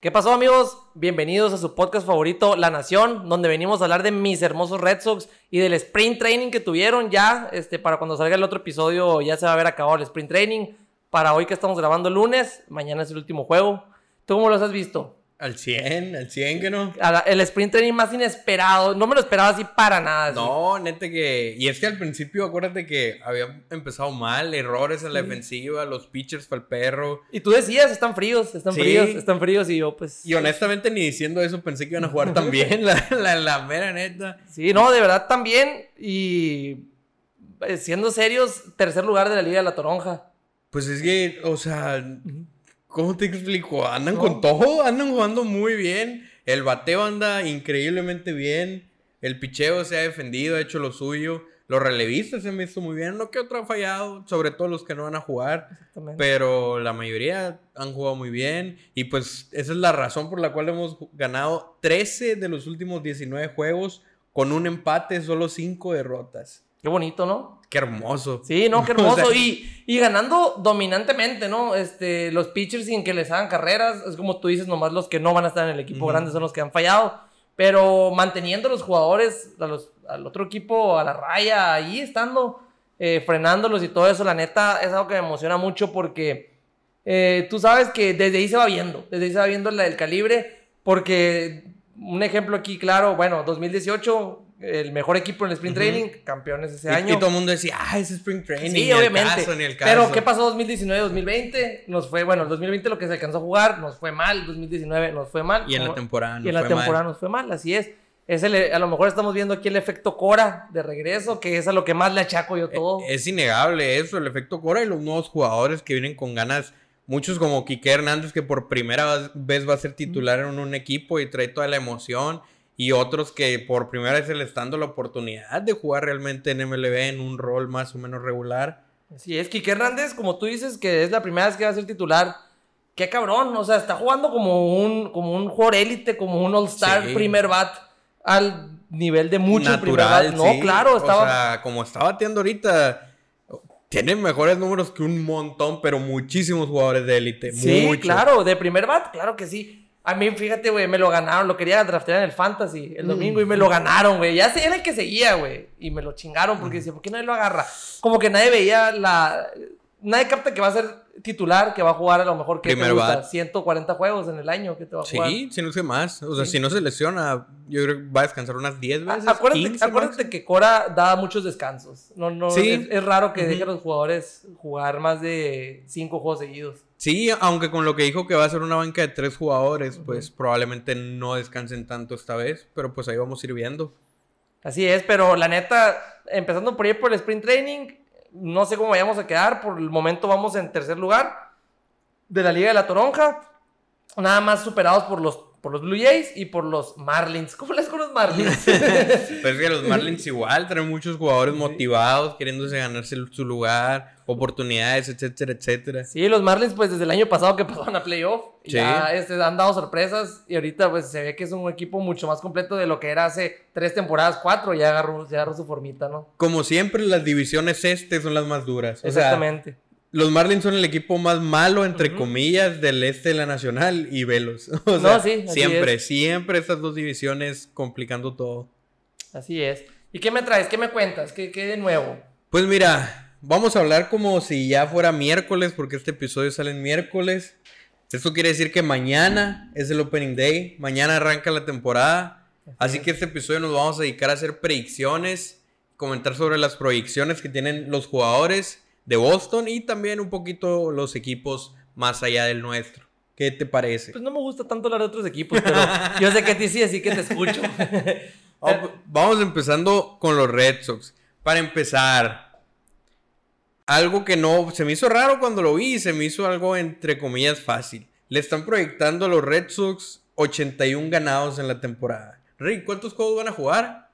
¿Qué pasó amigos? Bienvenidos a su podcast favorito, La Nación, donde venimos a hablar de mis hermosos Red Sox y del sprint training que tuvieron ya, este, para cuando salga el otro episodio ya se va a haber acabado el sprint training. Para hoy que estamos grabando lunes, mañana es el último juego. ¿Tú cómo los has visto? Al 100, al 100 que no. El sprint training más inesperado. No me lo esperaba así para nada. No, neta que. Y es que al principio, acuérdate que había empezado mal, errores en la defensiva, los pitchers para el perro. Y tú decías, están fríos, están fríos, están fríos. Y yo, pues. Y honestamente, ni diciendo eso pensé que iban a jugar tan bien, la, la, mera neta. Sí, no, de verdad también. Y. Eh, siendo serios, tercer lugar de la Liga de la Toronja. Pues es que, o sea. ¿Cómo te explico? Andan con todo, andan jugando muy bien. El bateo anda increíblemente bien. El picheo se ha defendido, ha hecho lo suyo. Los relevistas se han visto muy bien. No que otro ha fallado, sobre todo los que no van a jugar. Pero la mayoría han jugado muy bien. Y pues esa es la razón por la cual hemos ganado 13 de los últimos 19 juegos con un empate, solo 5 derrotas. Qué bonito, ¿no? Qué hermoso. Sí, no, qué hermoso. y, y, ganando dominantemente, ¿no? Este, los pitchers sin que les hagan carreras, es como tú dices, nomás los que no van a estar en el equipo grande son los que han fallado. Pero manteniendo a los jugadores, a los, al otro equipo a la raya, ahí estando, eh, frenándolos y todo eso, la neta es algo que me emociona mucho porque eh, tú sabes que desde ahí se va viendo, desde ahí se va viendo el calibre, porque un ejemplo aquí, claro, bueno, 2018 el mejor equipo en el sprint training, campeones ese año. Y todo el mundo decía, ah, es sprint training. Sí, obviamente. Pero, ¿qué pasó 2019-2020? Nos fue, bueno, el 2020 lo que se alcanzó a jugar nos fue mal, 2019 nos fue mal. Y en la temporada nos Y en la temporada nos fue mal, así es. es el, a lo mejor estamos viendo aquí el efecto Cora de regreso, que es a lo que más le achaco yo todo. Es, innegable eso, el efecto Cora y los nuevos jugadores que vienen con ganas. Muchos como Quique Hernández, que por primera vez va a ser titular en un equipo y trae toda la emoción y otros que por primera vez se les está dando la oportunidad de jugar realmente en MLB en un rol más o menos regular. Sí, es Kike Hernández, como tú dices, que es la primera vez que va a ser titular. Qué cabrón, o sea, está jugando como un, como un jugador élite, como un All-Star primer bat al nivel de muchos Natural, No, claro, estaba. O sea, como está bateando ahorita, tiene mejores números que un montón, pero muchísimos jugadores de élite. Sí, claro, de primer bat, claro que sí. A mí, fíjate, güey, me lo ganaron. Lo quería draftear en el Fantasy el mm. domingo y me lo ganaron, güey. Ya era el que seguía, güey. Y me lo chingaron porque decía, ¿por qué nadie lo agarra? Como que nadie veía la. Nadie capta que va a ser titular, que va a jugar a lo mejor que te gusta, 140 juegos en el año que te va a jugar. Sí, si no sé más. O sea, si no se lesiona, yo creo que va a descansar unas 10 veces. Acuérdate, acuérdate que Cora da muchos descansos. No, no, es, raro que deje a los jugadores jugar más de 5 juegos seguidos. Sí, aunque con lo que dijo que va a ser una banca de tres jugadores, pues probablemente no descansen tanto esta vez, pero pues ahí vamos a ir viendo. Así es, pero la neta, empezando por ahí por el sprint training, no sé cómo vayamos a quedar, por el momento vamos en tercer lugar de la Liga de la Toronja, nada más superados por los por los Blue Jays y por los Marlins. ¿Cómo les con los Marlins? pues que los Marlins igual traen muchos jugadores motivados, queriéndose ganarse su lugar, oportunidades, etcétera, etcétera. Sí, los Marlins, pues desde el año pasado que pasaron a playoff, ya este, han dado sorpresas y ahorita pues se ve que es un equipo mucho más completo de lo que era hace tres temporadas, cuatro, ya agarró, ya agarró su formita, ¿no? Como siempre, las divisiones este son las más duras. Exactamente. Los Marlins son el equipo más malo, entre comillas, del este de la Nacional y Velos. O sea, no, sí, siempre, siempre estas dos divisiones complicando todo. Así es. ¿Y qué me traes? ¿Qué me cuentas? ¿Qué, qué de nuevo? Pues mira, vamos a hablar como si ya fuera miércoles, porque este episodio sale en miércoles. Esto quiere decir que mañana es el Opening Day, mañana arranca la temporada. Así que este episodio nos vamos a dedicar a hacer predicciones, comentar sobre las proyecciones que tienen los jugadores de Boston y también un poquito los equipos más allá del nuestro. ¿Qué te parece? Pues no me gusta tanto hablar de otros equipos, pero yo sé que a ti sí, así que te escucho. Vamos empezando con los Red Sox. Para empezar, algo que no se me hizo raro cuando lo vi, se me hizo algo entre comillas fácil. Le están proyectando a los Red Sox 81 ganados en la temporada. Rick, ¿cuántos juegos van a jugar?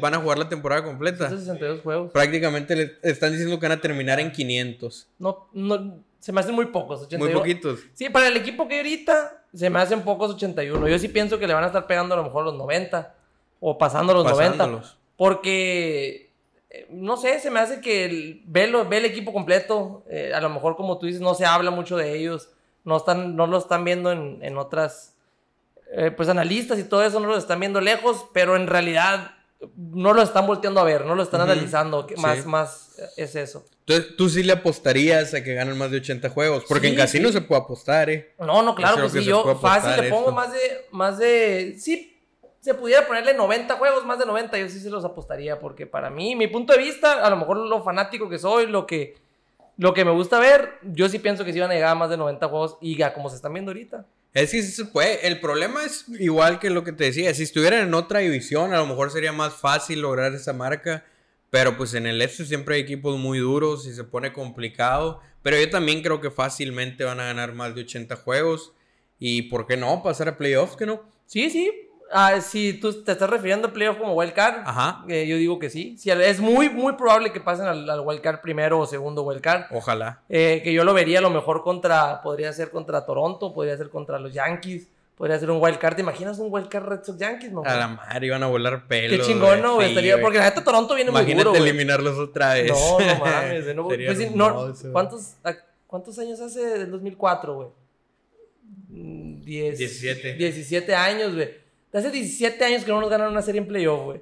Van a jugar la temporada completa. 162 juegos. Prácticamente le están diciendo que van a terminar en 500. No, no, se me hacen muy pocos. 81. Muy poquitos. Sí, para el equipo que ahorita se me hacen pocos 81. Yo sí pienso que le van a estar pegando a lo mejor los 90 o pasando los 90. Porque, eh, no sé, se me hace que el, ve, ve el equipo completo. Eh, a lo mejor, como tú dices, no se habla mucho de ellos. no, están, no lo están viendo en, en otras, eh, pues analistas y todo eso no lo están viendo lejos, pero en realidad no lo están volteando a ver, no lo están analizando, más, Sí. más es eso. Entonces, tú sí le apostarías a que ganen más de 80 juegos. Porque en casino sí. se puede apostar, ¿eh? No, no, claro Creo que que sí, se yo fácil le pongo esto. más de, más de, sí, se pudiera ponerle 90 juegos, más de 90, yo sí se los apostaría, porque para mí, mi punto de vista, a lo mejor lo fanático que soy, lo que, lo que me gusta ver, yo sí pienso que sí van a llegar a más de 90 juegos y ya como se están viendo ahorita. Es que sí se puede. El problema es igual que lo que te decía. Si estuvieran en otra división, a lo mejor sería más fácil lograr esa marca. Pero pues en el este siempre hay equipos muy duros y se pone complicado. Pero yo también creo que fácilmente van a ganar más de 80 juegos. Y por qué no, pasar a playoffs, que no. Sí, sí. Ah, si tú te estás refiriendo a playoff como wildcard, Ajá. eh, yo digo que sí. sí. Es muy, muy probable que pasen al, al wildcard primero o segundo wildcard. Ojalá. Eh, que yo lo vería a lo mejor contra, podría ser contra Toronto, podría ser contra los Yankees, podría ser un wildcard. ¿Te imaginas un wildcard Red Sox Yankees? No, A la madre iban a volar pelos. Qué chingón, ¿no? Sí, Estaría- porque la neta Toronto viene muy Imagínate duro, güey. eliminarlos otra vez. No, no mames. no, pues no. ¿cuántos, a- ¿Cuántos años hace del 2004, güey? Mm, diez- 17. 17 años, güey. Hace 17 años que no nos ganan una serie en playoff, güey.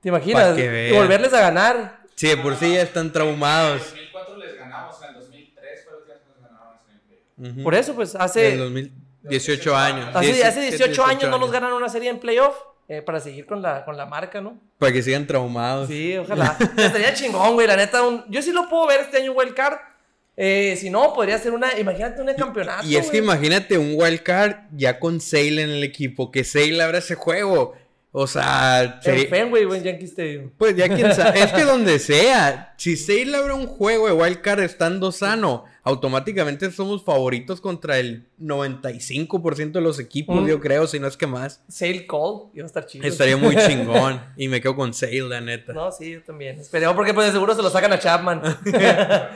¿Te imaginas? Y volverles a ganar. Sí, de por sí ya están En traumados. 2004 les ganamos, en el 2003 fue la última que nos ganaron en el playoff. Ujú. Por eso, pues, hace, 2018 años. hace, 17, hace 18 años no nos ganan una serie en playoff. eh, para seguir con la, con la marca, ¿no? Para que sigan traumados. Sí, ojalá. Estaría chingón, güey. La neta, un- yo sí lo puedo ver este año Wild Card. Eh, si no, podría ser una. Imagínate un campeonato. Y es que imagínate un wildcard ya con Sale en el equipo, que Sale abra ese juego. O sea, En Fenway, güey, en Yankee Stadium. pues ya quién sabe. es que donde sea, si Sale abre un juego de wildcard estando sano, automáticamente somos favoritos contra el 95% de los equipos, Mm. yo creo, si no es que más. Sale Call. Iba a estar chido. Estaría muy chingón. y me quedo con Sale, la neta. No, sí, yo también. Esperemos porque pues de seguro se lo sacan a Chapman.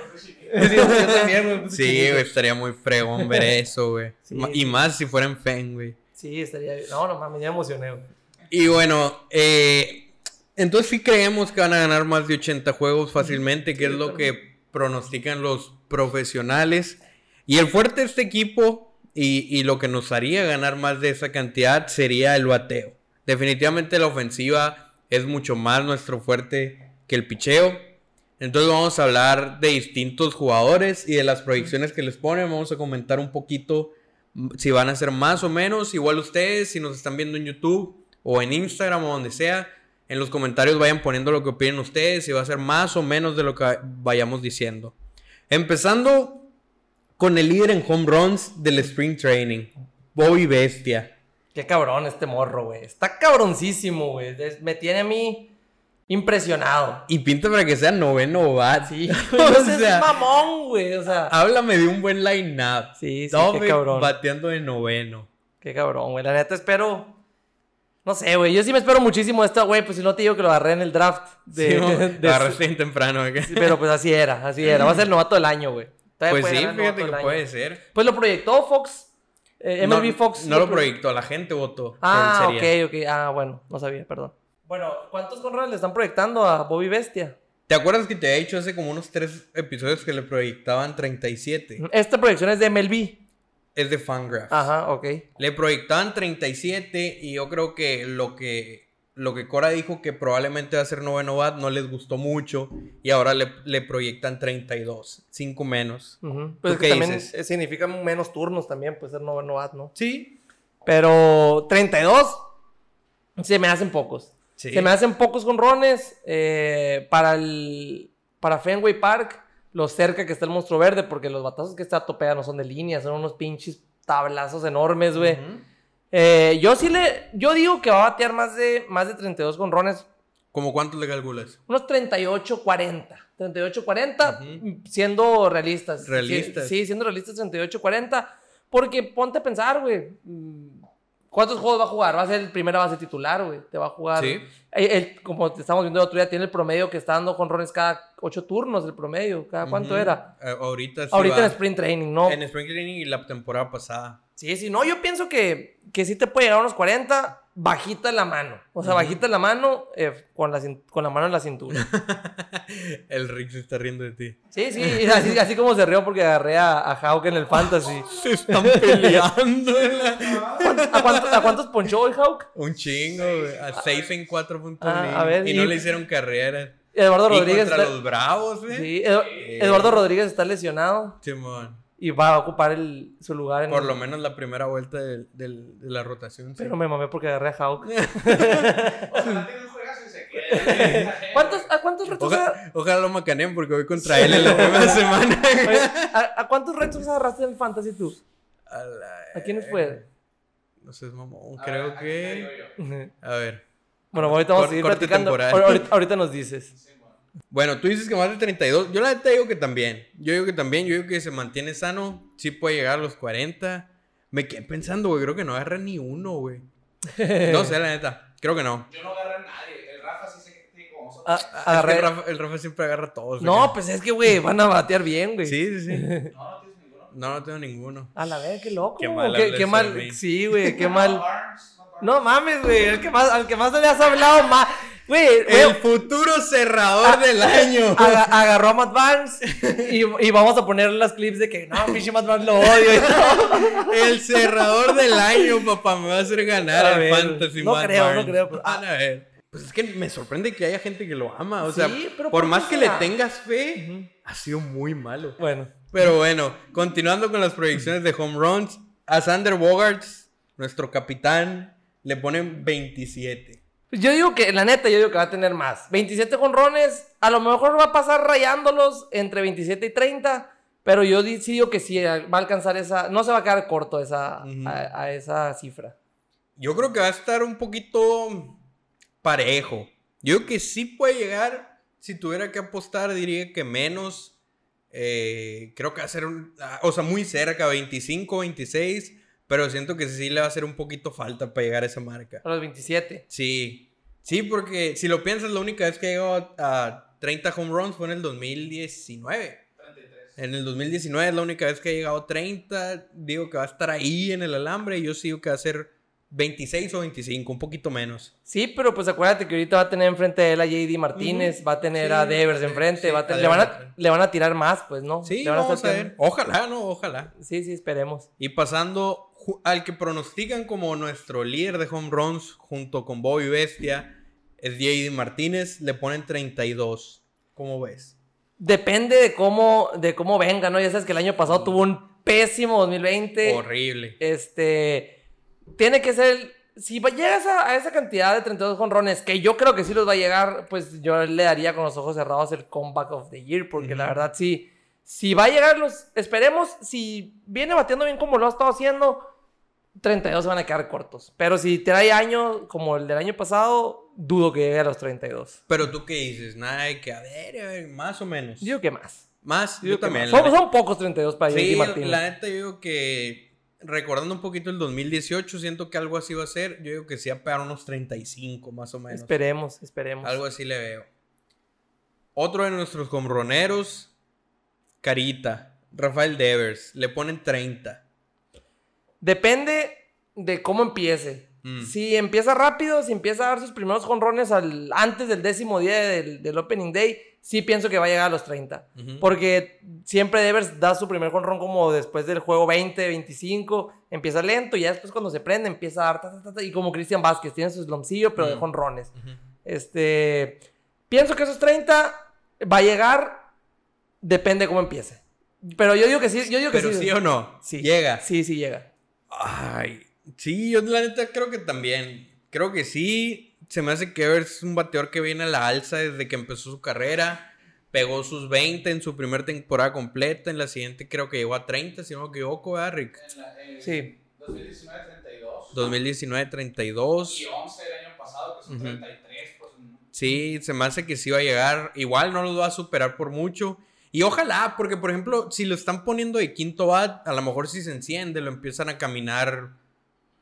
Sí, yo también, güey, puse Sí, estaría muy fregón ver eso, güey. Sí. Y más si fuera en Fen, güey. Sí, estaría. No, no mames, ya me emocioné, güey. Y bueno, eh, entonces sí creemos que van a ganar más de 80 juegos fácilmente, que es lo que pronostican los profesionales. Y el fuerte de este equipo y, y lo que nos haría ganar más de esa cantidad sería el bateo. Definitivamente la ofensiva es mucho más nuestro fuerte que el picheo. Entonces vamos a hablar de distintos jugadores y de las proyecciones que les ponen. Vamos a comentar un poquito si van a ser más o menos. Igual ustedes, si nos están viendo en YouTube o en Instagram o donde sea, en los comentarios vayan poniendo lo que opinen ustedes, si va a ser más o menos de lo que vayamos diciendo. Empezando con el líder en home runs del Spring Training, Bobby Bestia. Qué cabrón este morro, güey. Está cabroncísimo, güey. Me tiene a mí impresionado. Y pinta para que sea noveno bat. Sí, O sea, mamón, güey. O sea, háblame de un buen line-up. sí, sí, Dove qué cabrón. bateando de noveno. Qué cabrón, güey. La neta espero. No sé, güey. Yo sí me espero muchísimo de esta, güey. Pues si no te digo que lo agarré en el draft. De, Sí, de- Agarraste bien temprano. Sí, pero pues así era, así era. Va a ser el novato del año, güey. Pues sí, fíjate que puede año. ser. Pues lo proyectó Fox. eh, MLB no, Fox. No lo proyectó, la gente votó. Ah, ok, ok. Ah, bueno, no sabía, perdón. Bueno, ¿cuántos conroles le están proyectando a Bobby Bestia? ¿Te acuerdas que te había dicho hace como unos tres episodios que le proyectaban 37? Esta proyección es de MLB. Es de Fangraphs. Ajá, ok. Le proyectaban 37 y yo creo que lo que lo que Cora dijo que probablemente va a ser noveno bat no les gustó mucho y ahora le, le proyectan 32, 5 menos. Ujú. ¿Tú Pues es que también dices? significa menos turnos también, puede ser noveno bat, ¿no? Sí. Pero 32 se me hacen pocos. Sí. Se me hacen pocos conrones eh, para el para Fenway Park, lo cerca que está el monstruo verde, porque los batazos que está topea no son de línea, son unos pinches tablazos enormes, güey. Eh, yo sí le, yo digo que va a batear más de, más de 32 conrones, ¿Cómo cuántos le calculas? unos 38, 40. 38, 40, Ujú. siendo realistas. Realistas. Sí, sí, siendo realistas, 38, 40. Porque ponte a pensar, güey. ¿Cuántos juegos va a jugar? Va a ser el primera base titular, güey. Te va a jugar. Sí. Como te estamos viendo el otro día, tiene el promedio que está dando conrones cada 8 turnos, el promedio. ¿Cada cuánto era? Eh, ahorita sí Ahorita va. en Sprint Training, ¿no? En Spring Training y la temporada pasada. Sí, sí, no, yo pienso que, que sí te puede llegar a unos 40, bajita la mano. O sea, bajita la mano eh, con, la, con la mano en la cintura. El Rick se está riendo de ti. Sí, sí, y así, así como se rió porque agarré a, a Hawk en el fantasy. Se están peleando. ¿A, cuánto- a cuántos ponchó hoy Hawk? Un chingo, güey. A 6 en 4 puntos. Ah, league. a ver, y no y- le hicieron carrera. Eduardo Y Rodríguez. contra está- los Bravos, güey. Sí, Edu- Eduardo Rodríguez está lesionado Simón. Y va a ocupar el- su lugar en Por el- lo menos la primera vuelta del- del- de la rotación. sí. Pero me mamé porque agarré a Hawk. ¿Cuántos, ¿A cuántos retos aga- Ojalá, lo macaneen porque voy contra él en la primera semana. Oye, ¿a, a cuántos retos agarraste en Fantasy tú? A, la- ¿A quiénes fue? No sé, mamón. A Creo ver, que. A ver. Bueno, ahorita vamos a seguir platicando. Ahorita, ahorita nos dices. Sí, bueno. Tú dices que más de 32. Yo la neta digo que también. Yo digo que también. Yo digo que se mantiene sano. Sí puede llegar a los 40. Me quedé pensando, güey. Creo que no agarra ni uno, güey. No sé, la neta. Creo que no. Yo no agarré a nadie. El Rafa sí se tiene como nosotros. Es que el, Rafa, el Rafa siempre agarra a todos. No, pues es que, güey, van a batear bien, güey. Sí, sí, sí. No, no tienes ninguno. No, no tengo ninguno. A la vez, qué loco. Qué mal qué, qué. Sí, güey, qué No, mal. No, mames, güey. El que más, al que más te le has hablado más. Güey, El futuro cerrador del año. aga- agarró a Matt Barnes y, y vamos a poner las clips de que no, pinche Matt Barnes lo odio y todo. El cerrador del año, papá. Me va a hacer ganar A el ver, Fantasy no Matt creo, no creo, pero- Van a ver. Pues es que me sorprende que haya gente que lo ama. O sea, Sí, pero por ¿por más que le tengas fe, ha sido muy malo. Bueno, Pero bueno, continuando con las proyecciones de home runs, a Sander Bogarts, nuestro capitán, le ponen 27. Yo digo que, la neta, yo digo que va a tener más. 27 jonrones, a lo mejor va a pasar rayándolos entre 27 y 30. Pero yo sí digo que sí va a alcanzar esa. No se va a quedar corto esa, Ujú. a, a esa cifra. Yo creo que va a estar un poquito parejo. Yo creo que sí puede llegar. Si tuviera que apostar, diría que menos. Eh, creo que va a ser, un- ah, o sea, muy cerca, 25, 26. Pero siento que sí le va a hacer un poquito falta para llegar a esa marca. A los 27. Sí. Sí, porque si lo piensas, la única vez que llegó a, a 30 home runs fue en el 2019. 33. En el 2019 es la única vez que ha llegado a 30. Digo que va a estar ahí en el alambre. Y yo sí digo que va a ser 26 o 25, un poquito menos. Sí, pero pues acuérdate que ahorita va a tener enfrente de él a JD Martínez, va a tener Sí, a Devers enfrente, sí, va a tener- a le, van a, le van a tirar más, pues, ¿no? Sí, Le van vamos a ver. Ojalá, ¿no? Ojalá. Sí, sí, esperemos. Y pasando al que pronostican como nuestro líder de home runs junto con Bobby Bestia, es JD Martínez. Le ponen 32. ¿Cómo ves? Depende de cómo, de cómo venga, ¿no? Ya sabes que el año pasado tuvo un pésimo 2020. Horrible. Este, tiene que ser, si llegas a, a esa cantidad de 32 jonrones, que yo creo que sí los va a llegar, pues yo le daría con los ojos cerrados el comeback of the year, porque la verdad sí, si va a llegar los, esperemos, si viene bateando bien como lo ha estado haciendo, 32 se van a quedar cortos. Pero si trae año como el del año pasado, dudo que llegue a los 32. Pero tú qué dices? Nada de que, a ver, a ver, más o menos. Digo que más. más, Yo también. más. Son, son pocos 32 para Sí, JD Martínez. la neta yo digo que recordando un poquito el 2018, siento que algo así va a ser. Yo digo que sí a pegar unos 35 más o menos. Esperemos, esperemos. Algo así le veo. Otro de nuestros comroneros, Carita, Rafael Devers, le ponen 30. Depende de cómo empiece. Mm. Si empieza rápido, si empieza a dar sus primeros jonrones antes del décimo día del, del Opening Day, sí pienso que va a llegar a los 30. Ujú. Porque siempre Devers da su primer jonrón como después del juego 20, 25, empieza lento y ya después cuando se prende empieza a dar ta, ta, ta, ta, y como Cristian Vázquez, tiene su slomcillo pero de Mm. jonrones. Ujú. Este, pienso que esos 30 va a llegar, depende cómo empiece. Pero yo digo que sí, yo digo que Pero sí. sí o no, Sí. llega. Sí, sí llega. Ay, sí, yo la neta creo que también. Creo que sí. Se me hace que Evers es un bateador que viene a la alza desde que empezó su carrera. Pegó sus 20 en su primera temporada completa. En la siguiente creo que llegó a 30, si no me equivoco, ¿verdad, Rick? En la- en Sí. 2019, 32. 2019, 32. Y 11 el año pasado, que son Ujú. 33. Pues, Sí, se me hace que sí va a llegar. Igual no los va a superar por mucho. Y ojalá, porque por ejemplo, si lo están poniendo de quinto bat, a lo mejor si se enciende, lo empiezan a caminar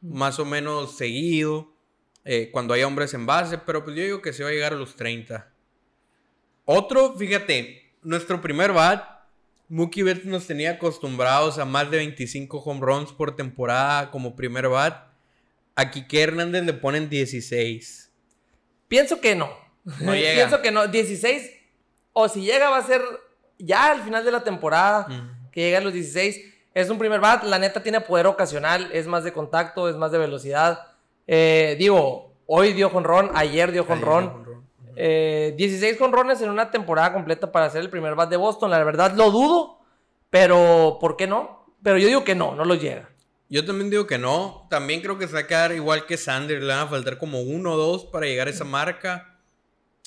más o menos seguido. eh, cuando haya hombres en base, pero pues yo digo que se va a llegar a los 30. Otro, fíjate, nuestro primer bat, Mookie Betts nos tenía acostumbrados a más de 25 home runs por temporada como primer bat. A Quique Hernández le ponen 16. Pienso que no. No llega. Pienso que no. 16, o si llega va a ser ya al final de la temporada, que llega a los 16. Es un primer bat, la neta tiene poder ocasional, es más de contacto, es más de velocidad. Eh, digo, hoy dio jonrón, ayer dio jonrón. Eh, 16 jonrones en una temporada completa para ser el primer bat de Boston. La verdad lo dudo, pero ¿por qué no? Pero yo digo que no, no lo llega. Yo también digo que no. También creo que se va a quedar igual que Sanders. Le van a faltar como uno o dos para llegar a esa marca.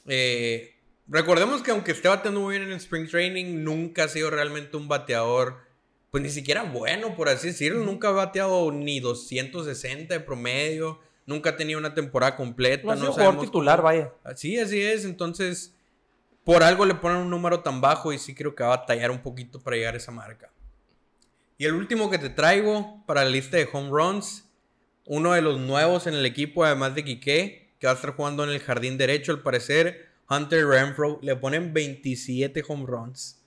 Eh, recordemos que aunque esté bateando muy bien en el Spring Training, nunca ha sido realmente un bateador, pues ni siquiera bueno, por así decirlo. Nunca ha bateado ni 260 de promedio. Nunca ha tenido una temporada completa. No ha sido no jugador titular, cómo- vaya. Así, así es. Entonces, por algo le ponen un número tan bajo y sí creo que va a batallar un poquito para llegar a esa marca. Y el último que te traigo para la lista de home runs, uno de los nuevos en el equipo, además de Quique, que va a estar jugando en el jardín derecho, al parecer, Hunter Renfro, le ponen 27 home runs.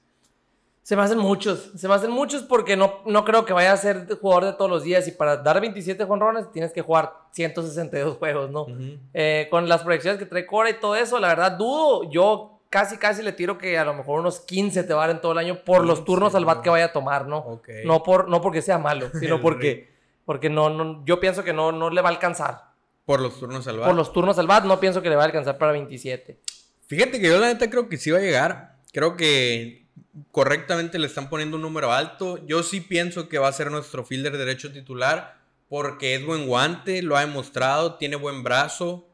Se me hacen muchos, se me hacen muchos porque no, no creo que vaya a ser jugador de todos los días y para dar 27 jonrones tienes que jugar 162 juegos, ¿no? Ujú. Eh, con las proyecciones que trae Cora y todo eso, la verdad dudo, yo casi casi le tiro que a lo mejor unos 15 te va a dar en todo el año por los 15, turnos al bat que vaya a tomar, ¿no? No, por, no porque sea malo, sino porque, porque no, no, yo pienso que no, no le va a alcanzar. Por los turnos al bat. Por los turnos al bat no pienso que le va a alcanzar para 27. Fíjate que yo la neta creo que sí va a llegar. Creo que correctamente le están poniendo un número alto. Yo sí pienso que va a ser nuestro fielder derecho titular porque es buen guante, lo ha demostrado, tiene buen brazo.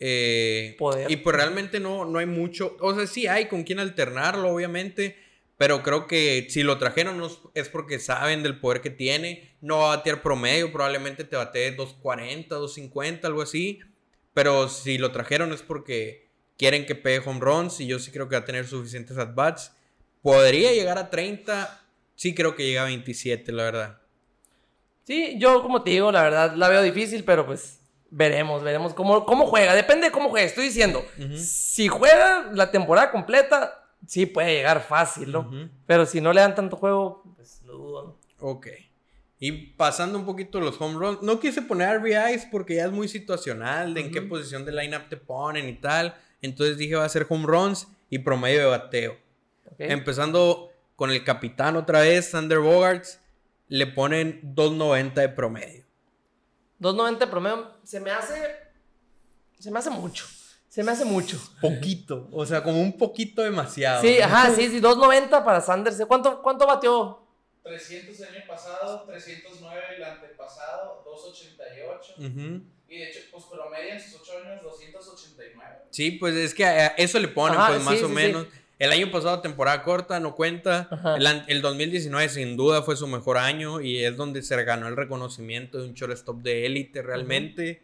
eh, Poder. Y pues realmente no, no hay mucho. O sea, sí hay con quién alternarlo, obviamente. Pero creo que si lo trajeron no es- es porque saben del poder que tiene. No va a batear promedio, probablemente te batee 240, 250, algo así. Pero si lo trajeron es porque quieren que pegue home runs y yo sí creo que va a tener suficientes at-bats. Podría llegar a 30, sí creo que llega a 27, la verdad. Sí, yo como te digo, la verdad la veo difícil, pero pues veremos, veremos cómo, cómo juega. Depende de cómo juegue. Estoy diciendo, si juega la temporada completa, sí puede llegar fácil, ¿no? Pero si no le dan tanto juego, pues lo dudo, ¿no? Ok. Y pasando un poquito los home runs, no quise poner RBIs porque ya es muy situacional de en qué posición de lineup te ponen y tal. Entonces dije va a ser home runs y promedio de bateo. ¿Ok? Empezando con el capitán otra vez, Sander Bogarts, le ponen 2.90 de promedio. 2.90 promedio se me hace. Se me hace mucho. Se me hace mucho. Poquito, o sea, como un poquito demasiado. Sí, ajá, sí, sí, 2.90 para Sanders. ¿Cuánto, cuánto bateó? 300 el año pasado, 309 el antepasado, 288. Ujú. Y de hecho, pues promedia en sus 8 años 289. Sí, pues es que a eso le ponen, Ajá, pues más sí, o sí, menos. El año pasado, temporada corta, no cuenta. Ajá. El, el 2019, sin duda, fue su mejor año y es donde se ganó el reconocimiento de un shortstop de élite realmente.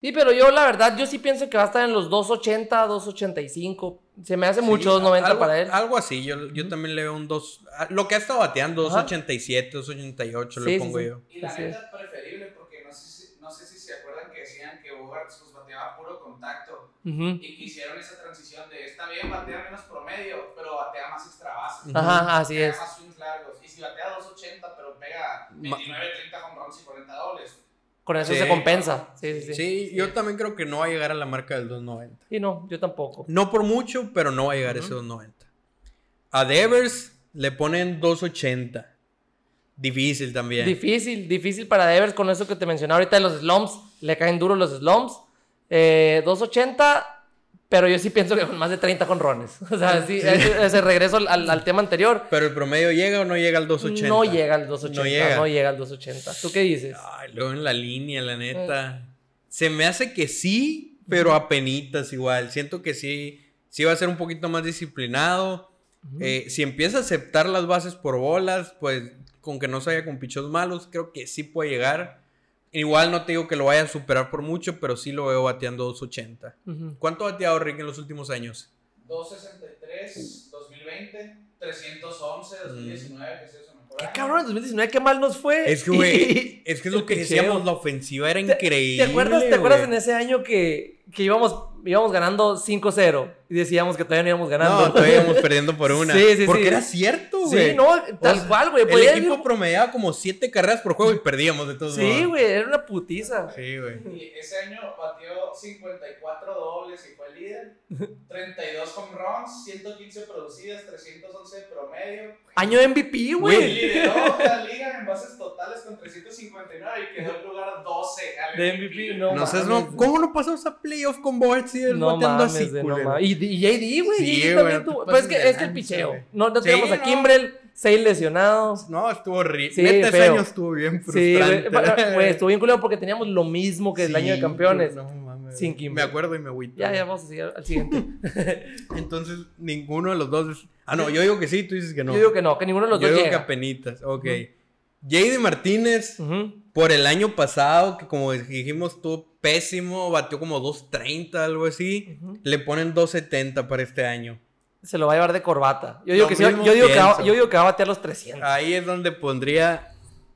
Sí, pero yo la verdad, yo sí pienso que va a estar en los 2.80, 2.85. Se me hace mucho Sí, 2.90 algo- para él. Algo así, yo, yo también le veo un 2. Lo que ha estado bateando, Ajá. 2.87, 2.88, Sí, le pongo sí. yo. Y la neta preferible, porque no sé, si, no sé si se acuerdan que decían que puro contacto. Ujú. Y que hicieron esa transición de está bien, batea menos promedio, pero batea más extra bases. Ajá, así Pega es. más swings largos. Y si batea 280, pero pega 29, 30 home runs y 40 dobles. Con eso Sí. se compensa. Sí, sí, Sí, sí. yo también creo que no va a llegar a la marca del 2.90. Y no, yo tampoco. No por mucho, pero no va a llegar a ese 2.90. A Devers le ponen 2.80. Difícil también. Difícil, difícil para Devers con eso que te mencionaba ahorita de los slumps. Le caen duros los slumps. Eh, 2.80, pero yo sí pienso que con más de 30 jonrones. O sea, sí, ese, ese regreso al, tema anterior. Pero el promedio llega o no llega al 2.80. No llega al 2.80. No No llega. llega, al 2.80. ¿Tú qué dices? Ay, luego en la línea, la neta. Eh. Se me hace que sí, pero apenitas igual. Siento que sí, sí va a ser un poquito más disciplinado. Eh, si empieza a aceptar las bases por bolas, pues con que no se vaya con pichos malos, creo que sí puede llegar. Igual no te digo que lo vaya a superar por mucho, pero sí lo veo bateando 280. Ujú. ¿Cuánto ha bateado Rick en los últimos años? 263, 2020, 311, 2019, que es ¿Qué cabrón? En 2019, qué mal nos fue. Es que, güey, es que es lo que decíamos, la ofensiva era ¿Te- increíble. ¿Te acuerdas, ¿te acuerdas en ese año que, que íbamos, íbamos ganando 5-0 y decíamos que todavía no íbamos ganando. No, todavía íbamos perdiendo por una. Sí, sí, Porque sí. era cierto, güey. Sí, no, tal O sea, cual, güey. El equipo ir- promediaba como siete carreras por juego y perdíamos de todos Sí, modos. güey, era una putiza. Sí, güey. Y ese año batió 54 dobles y fue líder. 32 home runs, 115 producidas, 311 de promedio. Año MVP, güey. lideró la liga en bases totales con 359 y quedó en lugar 12 al De MVP, no. No sé, mames, no. ¿cómo no pasamos a playoff con Bart si él No bateando mames, así, güey, no mames. Y, y JD, güey. Sí, JD también no tuvo. Pues es que, de es que el picheo. No, no Sí, tenemos a no. Kimbrel, seis lesionados. No, estuvo horrible. Sí, Neta, ese año estuvo bien Sí, güey. frustrante. Estuvo bien culero porque teníamos lo mismo que el año de campeones. No, mames. Sin Me Kimbrel. acuerdo y me agüito. Ya, ya, vamos a seguir al siguiente. Entonces, ninguno de los dos. Ah, no, yo digo que sí, tú dices que no. Yo digo que no, que ninguno de los Yo dos digo que llega. apenitas. Ok. JD Martínez, Ujú. por el año pasado, que como dijimos, estuvo pésimo, batió como 2.30, algo así. Le ponen 2.70 para este año. Se lo va a llevar de corbata. Yo digo, Lo que sí va- yo, digo que va, pienso. yo digo que va a batear los 300. Ahí es donde pondría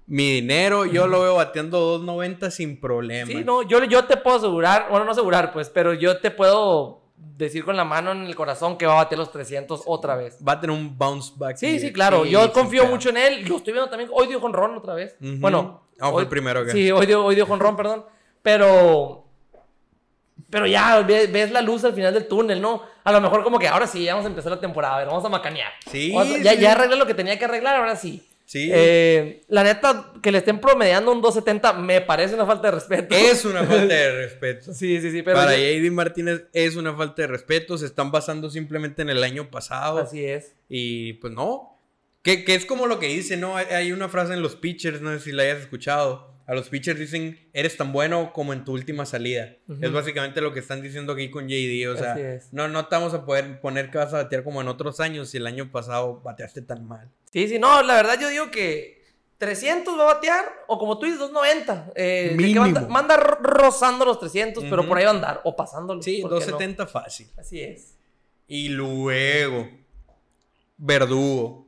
mi dinero. Yo lo veo bateando 2.90 sin problema. Sí, no, yo, yo te puedo asegurar, bueno, no asegurar, pues, pero yo te puedo decir con la mano en el corazón que va a bater los 300 otra vez. Va a tener un bounce back. Sí, sí, claro. Yo confío mucho en él. Lo estoy viendo también. Hoy dio con Ron otra vez. Ujú. Bueno. Ah, fue hoy- el primero que. Sí, hoy dio, hoy dio con Ron, perdón. Pero. Pero ya, ves, ves la luz al final del túnel, ¿no? A lo mejor como que ahora sí, ya vamos a empezar la temporada. A ver, vamos a macanear. Sí, a- ya, sí. ya arreglé lo que tenía que arreglar, ahora sí. Sí. Eh, la neta, que le estén promediando un 270 me parece una falta de respeto. Es una falta de respeto. Sí, sí, sí, pero. Para yo- JD Martínez es una falta de respeto. Se están basando simplemente en el año pasado. Así es. Y pues no. Que, que es como lo que dice, ¿no? Hay una frase en los pitchers, no sé si la hayas escuchado. A los pitchers dicen, eres tan bueno como en tu última salida. Es básicamente lo que están diciendo aquí con JD. O sea, no, no te vamos a poder poner que vas a batear como en otros años si el año pasado bateaste tan mal. Sí, sí, no, la verdad yo digo que 300 va a batear, o como tú dices, 290. Eh, de que rozando los 300, pero por ahí va a andar, o pasándolos. Sí, ¿por qué no? 270 fácil. Así es. Y luego, Verdugo.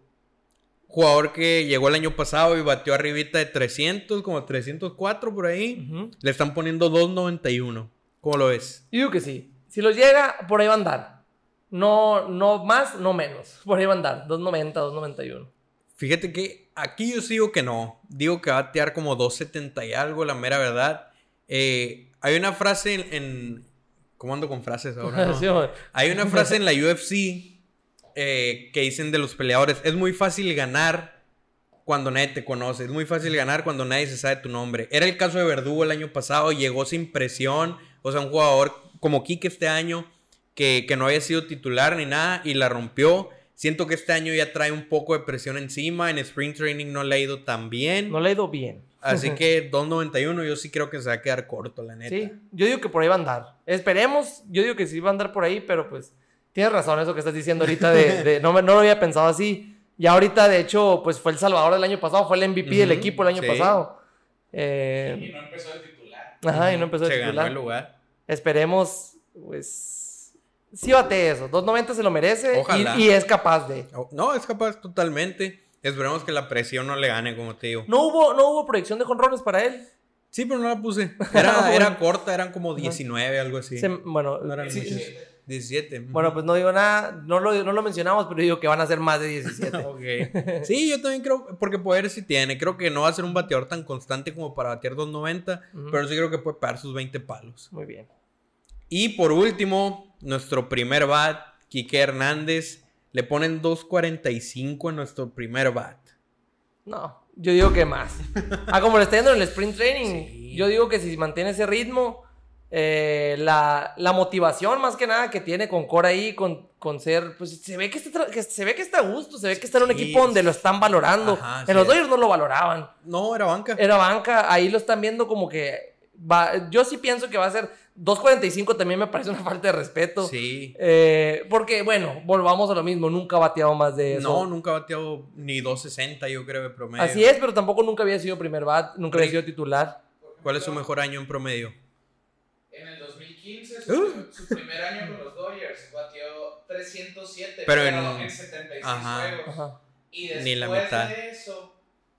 Jugador que llegó el año pasado y batió arribita de 300, como 304 por ahí. Ujú. Le están poniendo 291. ¿Cómo lo ves? Yo digo que sí. Si los llega, por ahí va a andar. No, no más, no menos. Por ahí va a andar. 290, 291. Fíjate que aquí yo sigo que no. Digo que va a batear como 270 y algo, la mera verdad. Eh, hay una frase en, en- ¿Cómo ando con frases ahora? no? Sí. Hay una frase en la UFC eh, que dicen de los peleadores, es muy fácil ganar cuando nadie te conoce, es muy fácil ganar cuando nadie se sabe tu nombre. Era el caso de Verdugo el año pasado, llegó sin presión, o sea, un jugador como Kike este año, que, que no había sido titular ni nada, y la rompió. Siento que este año ya trae un poco de presión encima, en Spring Training no le ha ido tan bien. No le ha ido bien. Así que 2.91 yo sí creo que se va a quedar corto, la neta. Sí, yo digo que por ahí va a andar. Esperemos, yo digo que sí va a andar por ahí, pero pues tienes razón eso que estás diciendo ahorita de, de- no, me- no lo había pensado así. Ya ahorita, de hecho, pues fue el Salvador del año pasado, fue el MVP del equipo el año sí. pasado. Y Eh, no empezó de titular. ajá, y no empezó a Se ganó titular. el lugar. Esperemos, pues, sí bate eso. 2.90 se lo merece Ojalá. y, y es capaz de. Oh, No, es capaz totalmente. Esperemos que la presión no le gane, como te digo. No hubo, no hubo proyección de jonrones para él. Sí, pero no la puse. Era, era corta, eran como 19, algo así. Se- bueno, No eran sí, muchos. 17. bueno, pues no digo nada, no lo, no lo mencionamos, pero digo que van a ser más de 17. Ok. Sí, yo también creo, porque poder sí tiene. Creo que no va a ser un bateador tan constante como para batear 2.90, Ujú. pero sí creo que puede pegar sus 20 palos. Muy bien. Y por último, nuestro primer bat, Quique Hernández, le ponen 2.45 en nuestro primer bat. No, yo digo que más. Ah, como le está yendo en el sprint training, Sí. yo digo que si mantiene ese ritmo, eh, la, la motivación más que nada que tiene con Cora ahí, con, con ser, pues se ve que, está, que se ve que está a gusto, se ve que está en un Sí. equipo donde lo están valorando. Ajá, en sí los. Dodgers no lo valoraban. No, era banca. Era banca, ahí lo están viendo como que va, yo sí pienso que va a ser 2.45 también me parece una falta de respeto. Sí. Eh, porque, bueno, volvamos a lo mismo, nunca ha bateado más de eso. No, nunca ha bateado ni 2.60, yo creo, de promedio. Así es, pero tampoco nunca había sido primer bat, nunca había sido titular. ¿Cuál es su mejor año en promedio? En el 2015, su, Uh. su primer año con los Dodgers, batió 307, Pero pero, en- en, 76 Ajá. juegos. Ajá. Y después Ni la mitad. de eso,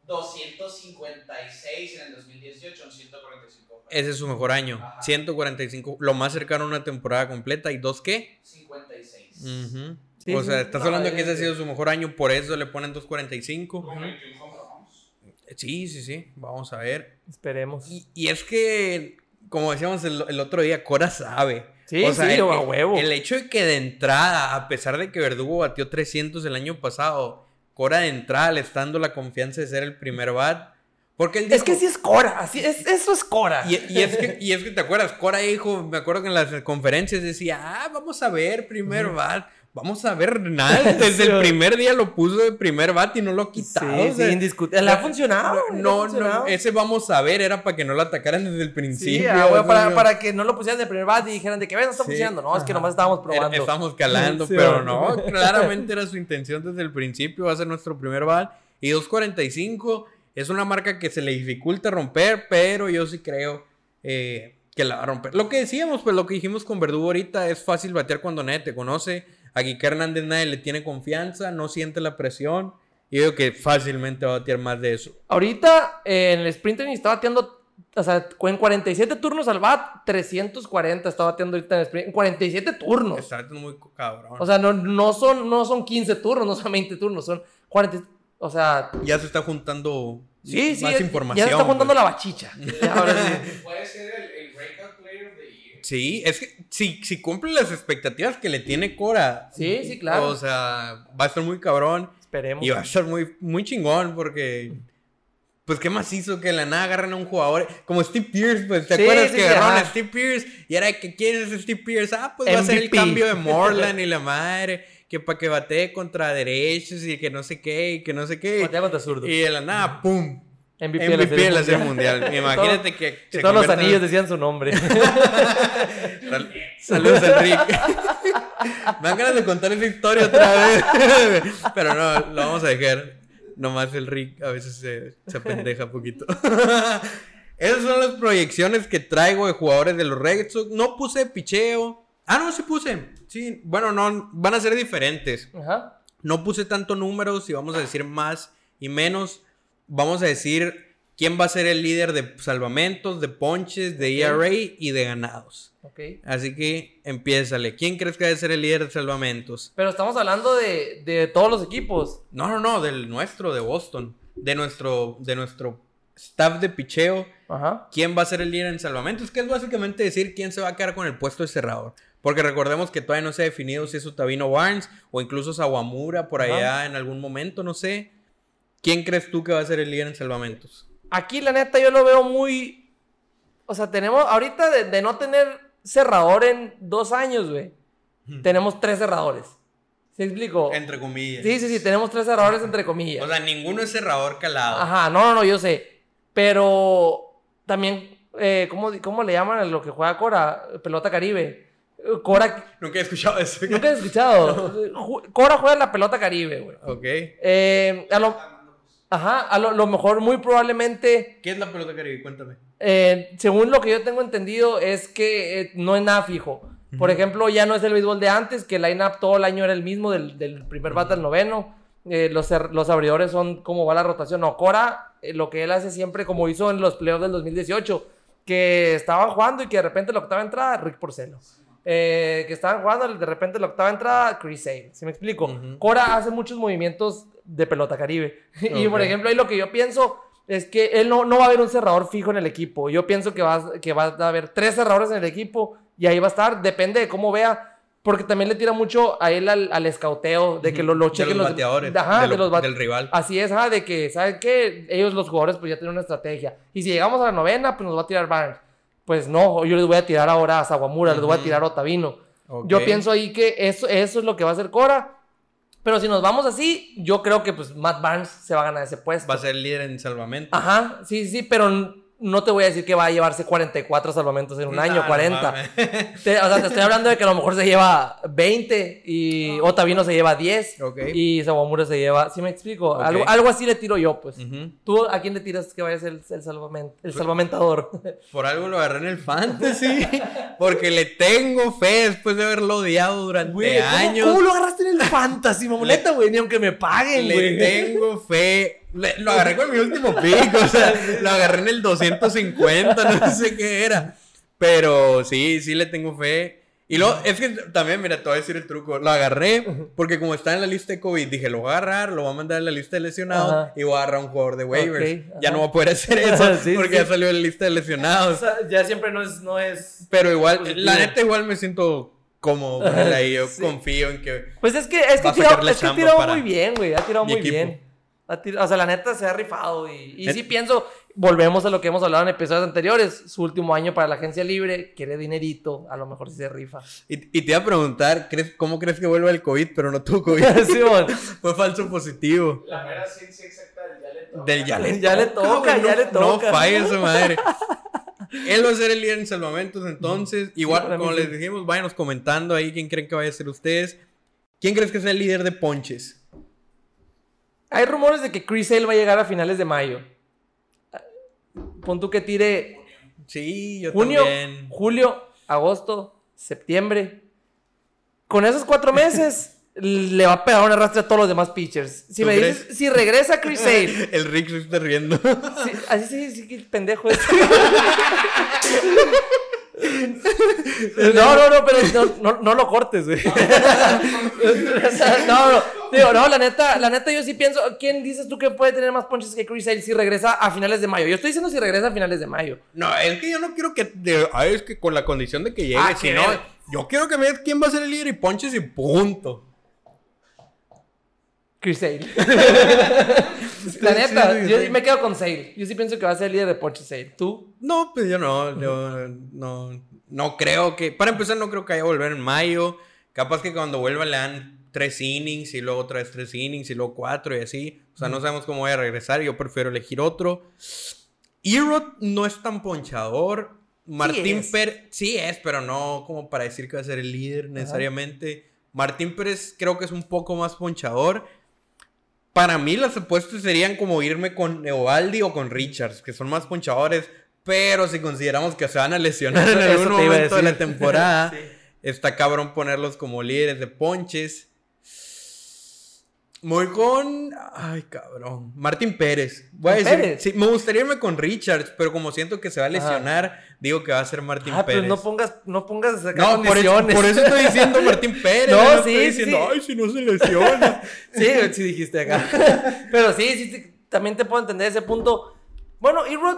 256 en el 2018, en 145 juegos. Ese es su mejor año. 145, lo más cercano a una temporada completa. ¿Y dos qué? 56. Ujú. Sí, o sea, estás No, hablando de que ese ha sido su mejor año, por eso le ponen 245. Con 21 home runs. Sí, sí, sí. Vamos a ver. Esperemos. Y, y es que, como decíamos el, el otro día, Cora sabe. Sí, sí, el, a huevo. El hecho de que de entrada, a pesar de que Verdugo batió 300 el año pasado, Cora de entrada le está dando la confianza de ser el primer bat. Porque él Es que dijo- sí es Cora, así es, eso es Cora. Y, y es que, y es que te acuerdas, Cora dijo, me acuerdo que en las conferencias decía, ah, vamos a ver primer bat, vamos a ver nada. Desde el Sí. primer día lo puso de primer bat y no lo ha Sí, quitado. sí, o sea, indiscutible. Le ha funcionado. ha No, funcionado. no, ese vamos a ver era para que no lo atacaran desde el Sí, principio. ah, o sea, para, que no lo pusieran de primer bat y dijeran de que ves, no está Sí, funcionando. No, es que nomás estábamos Era- probando. Estamos calando, Sí, pero no, claramente era su intención desde el principio, va a ser nuestro primer bat. Y 2.45 es una marca que se le dificulta romper, pero yo sí creo eh, que la va a romper. Lo que decíamos, pues lo que dijimos con Verdugo ahorita, es fácil batear cuando nadie te conoce. A Quique Hernández nadie le tiene confianza, no siente la presión. Y digo que fácilmente va a batear más de eso. Ahorita eh, en el sprint training está bateando, o sea, en 47 turnos al bat, 340 está bateando ahorita en el sprint. En 47 turnos. Está muy cabrón. O sea, no, no, son, no son 15 turnos, no son 20 turnos, son 40. O sea, ya se está juntando sí, sí. más ya- información. Ya se está juntando pues. la bachicha. Ya, ahora sí. Puede ser el, el Breakout Player of the Year. Sí, es que si, si cumple las expectativas que le tiene Cora. Sí, sí, claro. O sea, va a estar muy cabrón. Esperemos. Y va a estar muy, muy chingón porque. Pues qué más hizo que la nada agarran a un jugador como Steve Pierce, pues te Sí, acuerdas sí, que agarraron a. Steve Pierce y era que quién es Steve Pierce, ah, pues va a ser el cambio de Morland y la madre, que para que batee contra derechos y que no sé qué, y que no sé qué. Batea contra zurdos. Y de la nada, pum, MVP, MVP, de la serie mundial. mundial. Imagínate que, todos los en- anillos decían su nombre. Sal- Saludos, Enrique. Me dan ganas de contar esa historia otra vez. Pero no, lo vamos a dejar. Nomás el Rick a veces se, se apendeja poquito. Esas son las proyecciones que traigo de jugadores de los Red Sox. No puse picheo. Ah, no, sí puse. Sí, bueno, no, van a ser diferentes. Ajá. No puse tanto números y vamos a decir más y menos. Vamos a decir quién va a ser el líder de salvamentos, de ponches, de ERA y de ganados. Ok. Así que empiézale. ¿Quién crees que debe ser el líder de salvamentos? Pero estamos hablando de, de todos los equipos. No, no, no, del nuestro, de Boston. De nuestro, de nuestro staff de picheo. Ajá. ¿Quién va a ser el líder en salvamentos? Que es básicamente decir quién se va a quedar con el puesto de cerrador. Porque recordemos que todavía no se ha definido si es Otavino Barnes o incluso Sawamura por allá Ajá. en algún momento, no sé. ¿Quién crees tú que va a ser el líder en salvamentos? Aquí, la neta, yo lo veo muy. O sea, tenemos. Ahorita de, de no tener cerrador en dos años, güey. Tenemos tres cerradores. ¿Se explico? Entre comillas. Sí, sí, sí, tenemos tres cerradores entre comillas. O sea, ninguno es cerrador calado. Ajá, no, no, no, yo sé. Pero también, eh, ¿cómo, ¿cómo le llaman a lo que juega Cora? Pelota Caribe. Cora, Nunca he escuchado eso. nunca he escuchado. Cora juega en la pelota Caribe, güey. ok. Eh, a lo, ajá, a lo, lo mejor, muy probablemente, ¿Qué es la pelota caribe? Cuéntame. eh, según lo que yo tengo entendido, es que eh, no es nada fijo. Por ejemplo, ya no es el béisbol de antes, que el line-up todo el año era el mismo, del, del primer bate al noveno. Eh, los, cer- los abridores son como va la rotación. No, Cora, eh, lo que él hace siempre, como hizo en los playoffs del 2018, que estaban jugando y que de repente la octava entrada, Rick Porcelo. Eh, que estaban jugando, de repente la octava entrada, Chris Sale. ¿Sí me explico? Ujú. Cora hace muchos movimientos de pelota caribe. y por ejemplo, ahí lo que yo pienso es que él no, no va a haber un cerrador fijo en el equipo. Yo pienso que va, que va a haber tres cerradores en el equipo y ahí va a estar. Depende de cómo vea. Porque también le tira mucho a él al, al escauteo, de que lo, lo de chequen los bateadores. Ajá, de de lo- los bat- del rival. Así es, ajá, de que, ¿saben qué? Ellos, los jugadores, pues ya tienen una estrategia. Y si llegamos a la novena, pues nos va a tirar Barnes. Pues no, yo les voy a tirar ahora a Sawamura, les voy a tirar a Otavino. Yo pienso ahí que eso, eso es lo que va a hacer Cora. Pero si nos vamos así, yo creo que pues Matt Barnes se va a ganar ese puesto. Va a ser líder en salvamento. Ajá, sí, sí, pero no te voy a decir que va a llevarse 44 salvamentos en un año, No, no 40. mames. Te- o sea, te estoy hablando de que a lo mejor se lleva 20 y Otavino se lleva 10 Ok. y Sawamura se lleva, ¿sí me explico? Algo, algo así le tiro yo, pues. ¿Tú a quién le tiras que vaya a ser el, el, salvamen- el salvamentador? Por algo lo agarré en el fantasy. porque le tengo fe después de haberlo odiado durante Güey, ¿cómo- años. ¿cómo, lo agarraste en el fantasy, mamoleta, güey? Ni aunque me paguen, Le güey. tengo fe. Le- lo agarré con mi último pick, o sea, lo agarré en el 250, no sé qué era. Pero sí, sí le tengo fe. Y luego, es que también, mira, te voy a decir el truco. Lo agarré porque como está en la lista de COVID, dije, lo voy a agarrar, lo voy a mandar a la lista de lesionados Ajá. y voy a agarrar un jugador de waivers. Ok, ya no voy a poder hacer eso Sí, porque sí. ya salió de la lista de O lesionados. sea, ya siempre no es, no es. Pero igual, Positivo. la neta, igual me siento él ahí. Yo Sí. confío en que. Pues es que, es que a sacarle es que para muy bien, güey. Ha tirado muy equipo. bien. O sea, la neta se ha rifado. Y, y sí pienso, volvemos a lo que hemos hablado en episodios anteriores. Su último año para la agencia libre, quiere dinerito. A lo mejor sí se rifa. Y, y te iba a preguntar, ¿crees, ¿cómo crees que vuelva el COVID? Pero no tuvo COVID. Fue falso positivo. La mera ciencia exacta del ya le toca. Del ya le Ya le toca, ya no- le toca. No falla su madre. Él va a ser el líder en salvamentos, entonces. Igual, como les dijimos, váyanos comentando ahí quién creen que vaya a ser ustedes. ¿Quién crees que sea el líder de ponches? Hay rumores de que Chris Sale va a llegar a finales de mayo. Pon tú que tire Sí, yo junio, también. julio, agosto, septiembre. Con esos cuatro meses le va a pegar un arrastre a todos los demás pitchers. Si ¿Tú me crees? dices, si regresa Chris Sale, el Rick se está riendo. sí, así sí, sí, pendejo es. No, no, no, pero no, no, no lo cortes, güey. No, no, digo, no, la neta, la neta yo sí pienso, ¿quién dices tú que puede tener más ponches que Chris Sale si regresa a finales de mayo? Yo estoy diciendo si regresa a finales de mayo. No, es que yo no quiero que. de- ay, es que con la condición de que llegue, Ah, si no. Yo quiero que me digas quién va a ser el líder y ponches y punto. Chris Sale. La neta, sí, sí, yo me quedo con Sale. Yo sí pienso que va a ser el líder de ponches Sale. ¿Tú? No, pues yo no, yo no, no creo que, para empezar no creo que vaya a volver en mayo, capaz que cuando vuelva le dan tres innings y luego otra vez tres innings y luego cuatro y así, o sea, no sabemos cómo vaya a regresar, yo prefiero elegir otro. Erod no es tan ponchador, Martín. Pérez, sí es, pero no como para decir que va a ser el líder necesariamente. Martín Pérez creo que es un poco más ponchador. Para mí las apuestas serían como irme con Eovaldi o con Richards, que son más ponchadores, pero si consideramos que se van a lesionar en algún momento de la temporada, Sí. está cabrón ponerlos como líderes de ponches. Voy con. Ay, cabrón. Martín Pérez. Voy a ¿Con decir. Pérez? Sí, me gustaría irme con Richards, pero como siento que se va a Ajá. lesionar, digo que va a ser Martín Ah, Pérez. pero no pongas, no pongas acá No, por eso, por eso estoy diciendo Martín Pérez. No, No, sí, estoy diciendo, sí. ay, si no se lesiona. Sí, sí dijiste acá. Pero sí, sí, sí, también te puedo entender ese punto. Bueno, y Rod,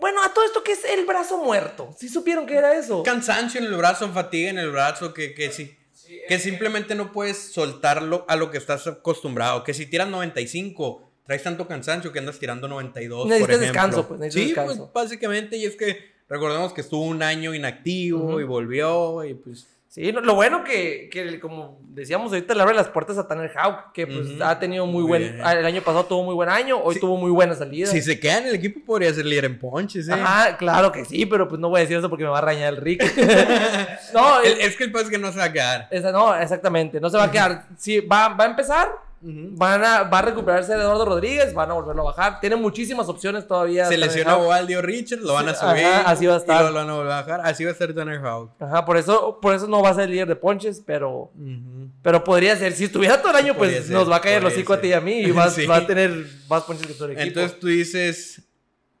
bueno, a todo esto que es el brazo muerto. ¿Sí supieron que era eso? Cansancio en el brazo, fatiga en el brazo, que, que sí. Sí, Que simplemente no puedes soltarlo a lo que estás acostumbrado. Que si tiras 95, traes tanto cansancio que andas tirando 92. por Necesitas ejemplo. descanso, pues, necesitas sí, descanso. pues básicamente. Y es que recordemos que estuvo un año inactivo y volvió. Y pues. Sí, lo, bueno que, que, como decíamos ahorita, le abre las puertas a Tanner Houck, que pues ha tenido muy, Muy buen... bien. El año pasado tuvo muy buen año, hoy Sí. tuvo muy buena salida. Si se queda en el equipo, podría ser líder en ponches. ¿eh? Ajá, claro que sí, pero pues no voy a decir eso porque me va a rañar el Rick. no, El- es, que el es que no se va a quedar. esa- no, exactamente, no se va a quedar. Sí, va, va a empezar, van a, va a recuperarse Eduardo Rodríguez, van a volverlo a bajar. Tiene muchísimas opciones todavía. Se lesiona Houck. Ovaldi o Richard, lo van a subir. ajá, así va a estar. Y lo van a volver a bajar. Así va a ser Tanner Houck. Ajá, por eso, por eso no va a ser líder de ponches, pero, pero podría ser. Si estuviera todo el año, Podría pues ser, nos va a caer el podría hocico a ti y a mí y vas- Sí. va a tener más ponches que todo el equipo. Entonces tú dices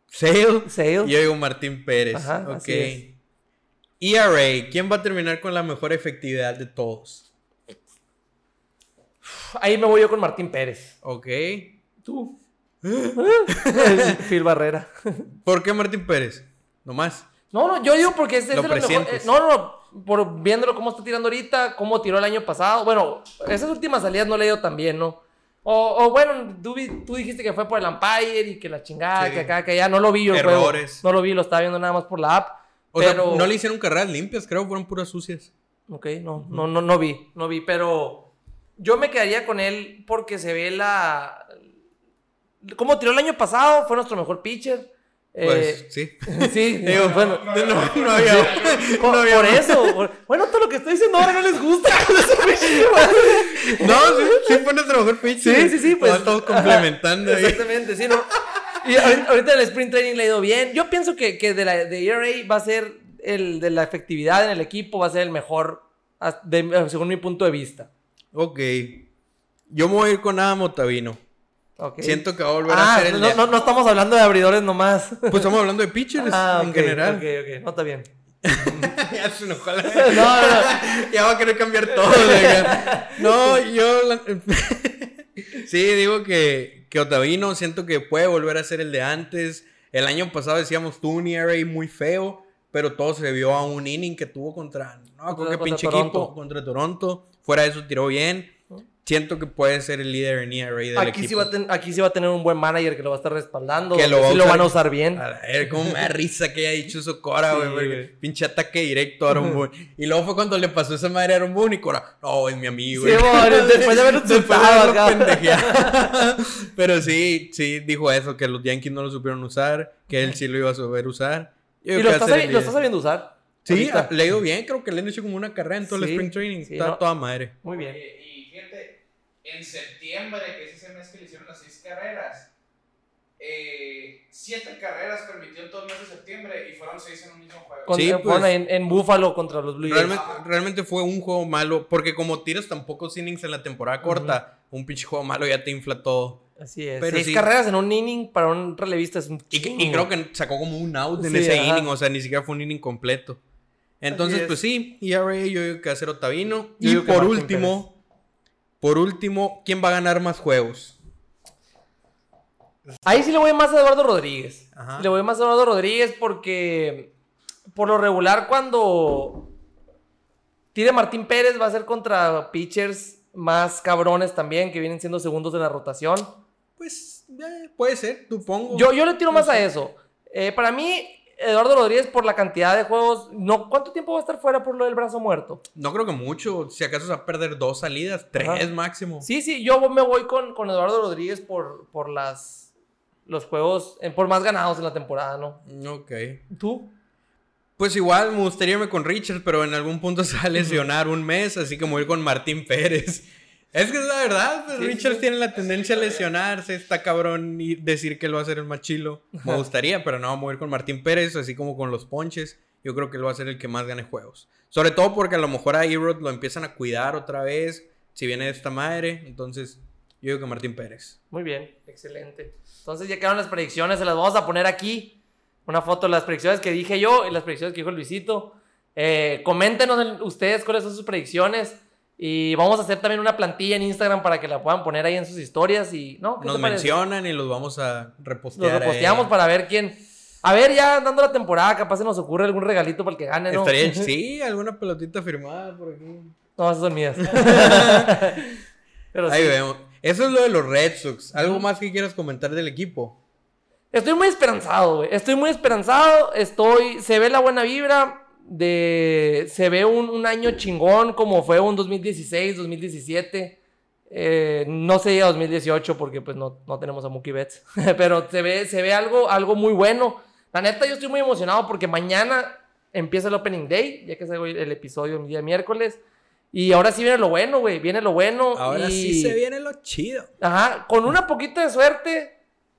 Sale. Sale. Y yo digo Martín Pérez. Ajá, ok. así es. ERA, ¿quién va a terminar con la mejor efectividad de todos? Ahí me voy yo con Martín Pérez. Ok. Tú. Phil Barrera. ¿Por qué Martín Pérez? No más. No, no, yo digo porque es, es Lo de los mejores. No, no, no. Por viéndolo cómo está tirando ahorita, cómo tiró el año pasado. Bueno, esas últimas salidas no le he ido tan bien, ¿no? O, o bueno, tú, dijiste que fue por el Empire y que la chingada, Sí. que acá, que allá. No lo vi yo el juego. Errores. No lo vi, lo estaba viendo nada más por la app. O pero... sea, no le hicieron carreras limpias, creo, fueron puras sucias. Ok, no, no, no, no vi, no vi, pero yo me quedaría con él porque se ve la... Como tiró el año pasado, fue nuestro mejor pitcher. Pues Eh, sí. sí, Digo, bueno, no, no, no había. por, no había- por eso. por- bueno, todo lo que estoy diciendo ahora no les gusta. No, sí, sí fue nuestro mejor pitcher. Sí, sí, sí, pues. Estamos complementando ajá, ahí. Exactamente, sí, no. Y ahorita ahorita el sprint training le ha ido bien. Yo pienso que, que de la de ERA va a ser el de la efectividad en el equipo, va a ser el mejor, de- según mi punto de vista. Ok. Yo me voy a ir con Adam Otavino. Siento que va a volver a Ah, ser el no, no, no estamos hablando de abridores nomás. Pues estamos hablando de pitchers Ah, en general. Ok, ok, no está bien. ya se enojó la- No, no. ya va a querer cambiar todo. no, yo. sí, digo que, que Otavino siento que puede volver a ser el de antes. El año pasado decíamos tuvo un ERA muy feo, pero todo se vio a un inning que tuvo contra. No, creo que pinche equipo. Contra Toronto. Fuera de eso tiró bien. Siento que puede ser el líder en ERA del Aquí equipo. sí, va a ten- aquí sí va a tener un buen manager que lo va a estar respaldando. Que lo va sí lo van a usar bien. A ver, cómo me da risa que haya dicho eso Cora, Sí, güey. güey. pinche ataque directo a Aaron Boone. Y luego fue cuando le pasó esa madre a Aaron Boone y Cora, no, es mi amigo. Sí, bueno, después de haberlo Después. Pero sí, sí, dijo eso, que los Yankees no lo supieron usar, que él sí lo iba a saber usar. Yo Y lo está, ser sabi- el lo está sabiendo usar. Sí, ahorita. le ha ido bien, creo que le han hecho como una carrera en todo el Spring Training. sí, Está no. toda madre. Muy bien. Oye, y fíjate, en septiembre, que es ese mes que le hicieron las seis carreras, eh, siete carreras permitió en todo el mes de septiembre y fueron seis en un mismo juego. Con- Sí, eh, pues. en, en Buffalo contra los Blue Jays. Realmente, realmente fue un juego malo, porque como tiras tan pocos innings en la temporada corta, un pinche juego malo ya te infla todo. Así es. Pero Seis sí. carreras en un inning para un relevista es un Y, y creo que sacó como un out en Sí, ese ajá. inning, o sea, ni siquiera fue un inning completo. Entonces, es. pues sí, ERA yo digo que va a ser Otavino. Yo y por último, por último, ¿quién va a ganar más juegos? Ahí sí le voy más a Eduardo Rodríguez. Ajá. Le voy más a Eduardo Rodríguez porque por lo regular cuando tire Martín Pérez va a ser contra pitchers más cabrones también que vienen siendo segundos de la rotación. Pues eh, puede ser, supongo. Yo, yo le tiro más a eso. Eh, para mí, Eduardo Rodríguez por la cantidad de juegos, no, ¿cuánto tiempo va a estar fuera por lo del brazo muerto? No creo que mucho, si acaso se va a perder dos salidas, tres Ajá. máximo. Sí, sí, yo me voy con, con Eduardo Rodríguez por, por las, los juegos, eh, por más ganados en la temporada, ¿no? Ok. ¿Tú? Pues igual me gustaría irme con Richards, pero en algún punto se va a lesionar un mes, así que me voy a ir con Martín Pérez. Es que es la verdad, pues Sí, Richards sí. tiene la tendencia a lesionarse, está cabrón y decir que él va a ser el más chilo. Me gustaría, pero no, voy a ir con Martín Pérez, así como con los ponches. Yo creo que él va a ser el que más gane juegos. Sobre todo porque a lo mejor a Erod lo empiezan a cuidar otra vez, si viene de esta madre. Entonces, yo digo que Martín Pérez. Muy bien, excelente. Entonces ya quedaron las predicciones, se las vamos a poner aquí. Una foto de las predicciones que dije yo y las predicciones que dijo Luisito. Eh, coméntenos en- ustedes cuáles son sus predicciones. Y vamos a hacer también una plantilla en Instagram para que la puedan poner ahí en sus historias. Y, ¿no? ¿Qué Nos mencionan y los vamos a Los repostear. ahí. reposteamos para ver quién. A ver, ya dando la temporada, capaz se nos ocurre algún regalito para el que gane, ¿no? Estaría, sí, alguna pelotita firmada por aquí. No, esas son mías. Pero Ahí sí. vemos. Eso es lo de los Red Sox. ¿Algo más que quieras comentar del equipo? Estoy muy esperanzado, güey. Estoy muy esperanzado. Estoy. Se ve la buena vibra. De. Se ve un, un año chingón como fue un 2016, 2017. Eh, no se llega a 2018 porque pues no, no tenemos a Mookie Betts. Pero se ve, se ve algo, algo muy bueno. La neta, yo estoy muy emocionado porque mañana empieza el Opening Day, ya que salió el episodio el día miércoles. Y ahora sí viene lo bueno, güey. Viene lo bueno. Ahora y- sí se viene lo chido. Ajá, con una poquita de suerte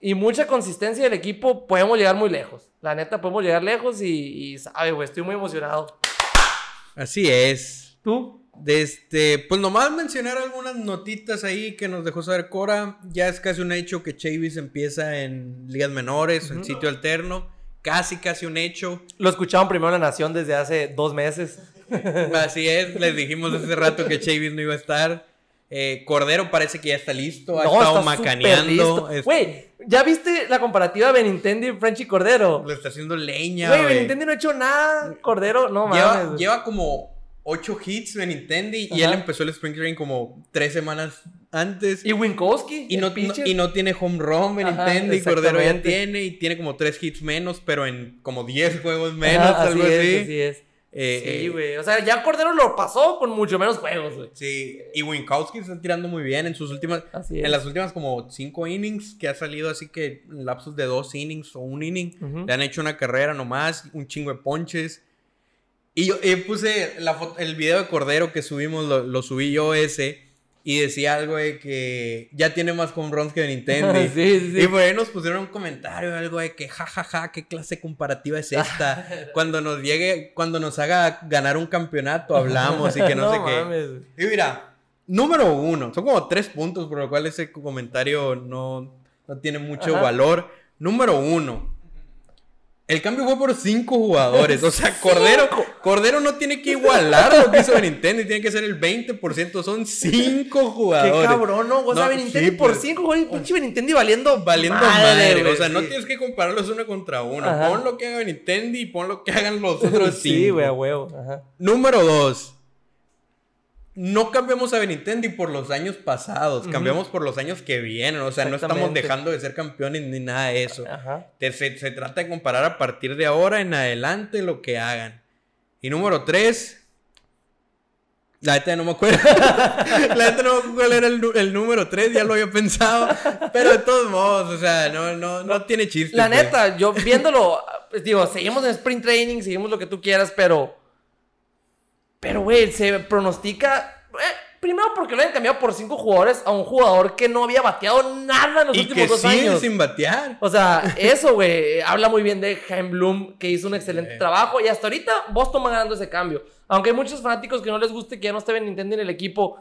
y mucha consistencia del equipo, podemos llegar muy lejos. La neta, podemos llegar lejos y, y sabe, güey, estoy muy emocionado. Así es. ¿Tú? De este, pues nomás mencionar algunas notitas ahí que nos dejó saber Cora. Ya es casi un hecho que Chavis empieza en ligas menores, en sitio alterno. Casi, casi un hecho. Lo escucharon primero en La Nación desde hace dos meses. Así es, les dijimos hace rato que Chavis no iba a estar. Eh, Cordero parece que ya está listo, ha No, estado está macaneando. es- Güey, ¿ya viste la comparativa de Benintendi y Frenchy Cordero? Le está haciendo leña, Güey. Benintendi no ha hecho nada. Cordero, no mames. Lleva, güey. lleva como 8 hits en Nintendo y Ajá. él empezó el Spring Training como 3 semanas antes. Y Winkowski. Y no, el pitcher. no- y no tiene home run en Nintendo y Cordero ya tiene y tiene como 3 hits menos, pero en como 10 juegos menos, Ajá, algo así así. es, así es. Eh, sí, eh, güey. O sea, ya Cordero lo pasó con mucho menos juegos, güey. Sí, y Winkowski está tirando muy bien en sus últimas, Así es. en las últimas como 5 innings que ha salido así que lapsos de 2 innings o un inning, le han hecho una carrera nomás, un chingo de ponches. Y yo eh, puse la foto- el video de Cordero que subimos, lo, lo subí yo ese, y decía algo de que ya tiene más home runs que Nintendo. Sí, sí, sí. Y por ahí nos pusieron un comentario, algo de que jajaja, qué clase comparativa es esta. cuando nos llegue, cuando nos haga ganar un campeonato, hablamos y que no, sé qué. mames. Y mira, Número uno. Son como tres puntos, por lo cual ese comentario no, no tiene mucho Ajá. valor. Número uno. El cambio fue por cinco jugadores. O sea, Cordero, Cordero no tiene que igualar lo que hizo Benintendi. Tiene que ser el 20%. Son cinco Qué jugadores. cabrón, ¿no? O sea, No, Benintendi sí, por pues. 5, güey. Pinche Benintendi valiendo. Valiendo madre. o sea, no tienes que compararlos uno contra uno. Ajá. Pon lo que haga Benintendi y pon lo que hagan los otros cinco. Sí, güey, a huevo. Ajá. Número dos. No cambiamos a Benintendi por los años pasados, cambiamos por los años que vienen. O sea, no estamos dejando de ser campeones ni nada de eso. Ajá. Te- se, se trata de comparar a partir de ahora en adelante lo que hagan. Y número tres. La neta no me acuerdo. la neta no me acuerdo cuál era el, el número tres, ya lo había pensado. Pero de todos modos, o sea, no, no, no tiene chiste. La pues. neta, yo viéndolo, pues, digo, seguimos en sprint training, seguimos lo que tú quieras, pero. Pero, güey, se pronostica. eh, primero porque lo hayan cambiado por cinco jugadores a un jugador que no había bateado nada en los Y últimos que dos sigue años. sin batear. O sea, eso, güey, habla muy bien de Jaime Bloom, que hizo un excelente Sí. trabajo. Y hasta ahorita Boston va ganando ese cambio. Aunque hay muchos fanáticos que no les guste que ya no esté Benintendi en el equipo,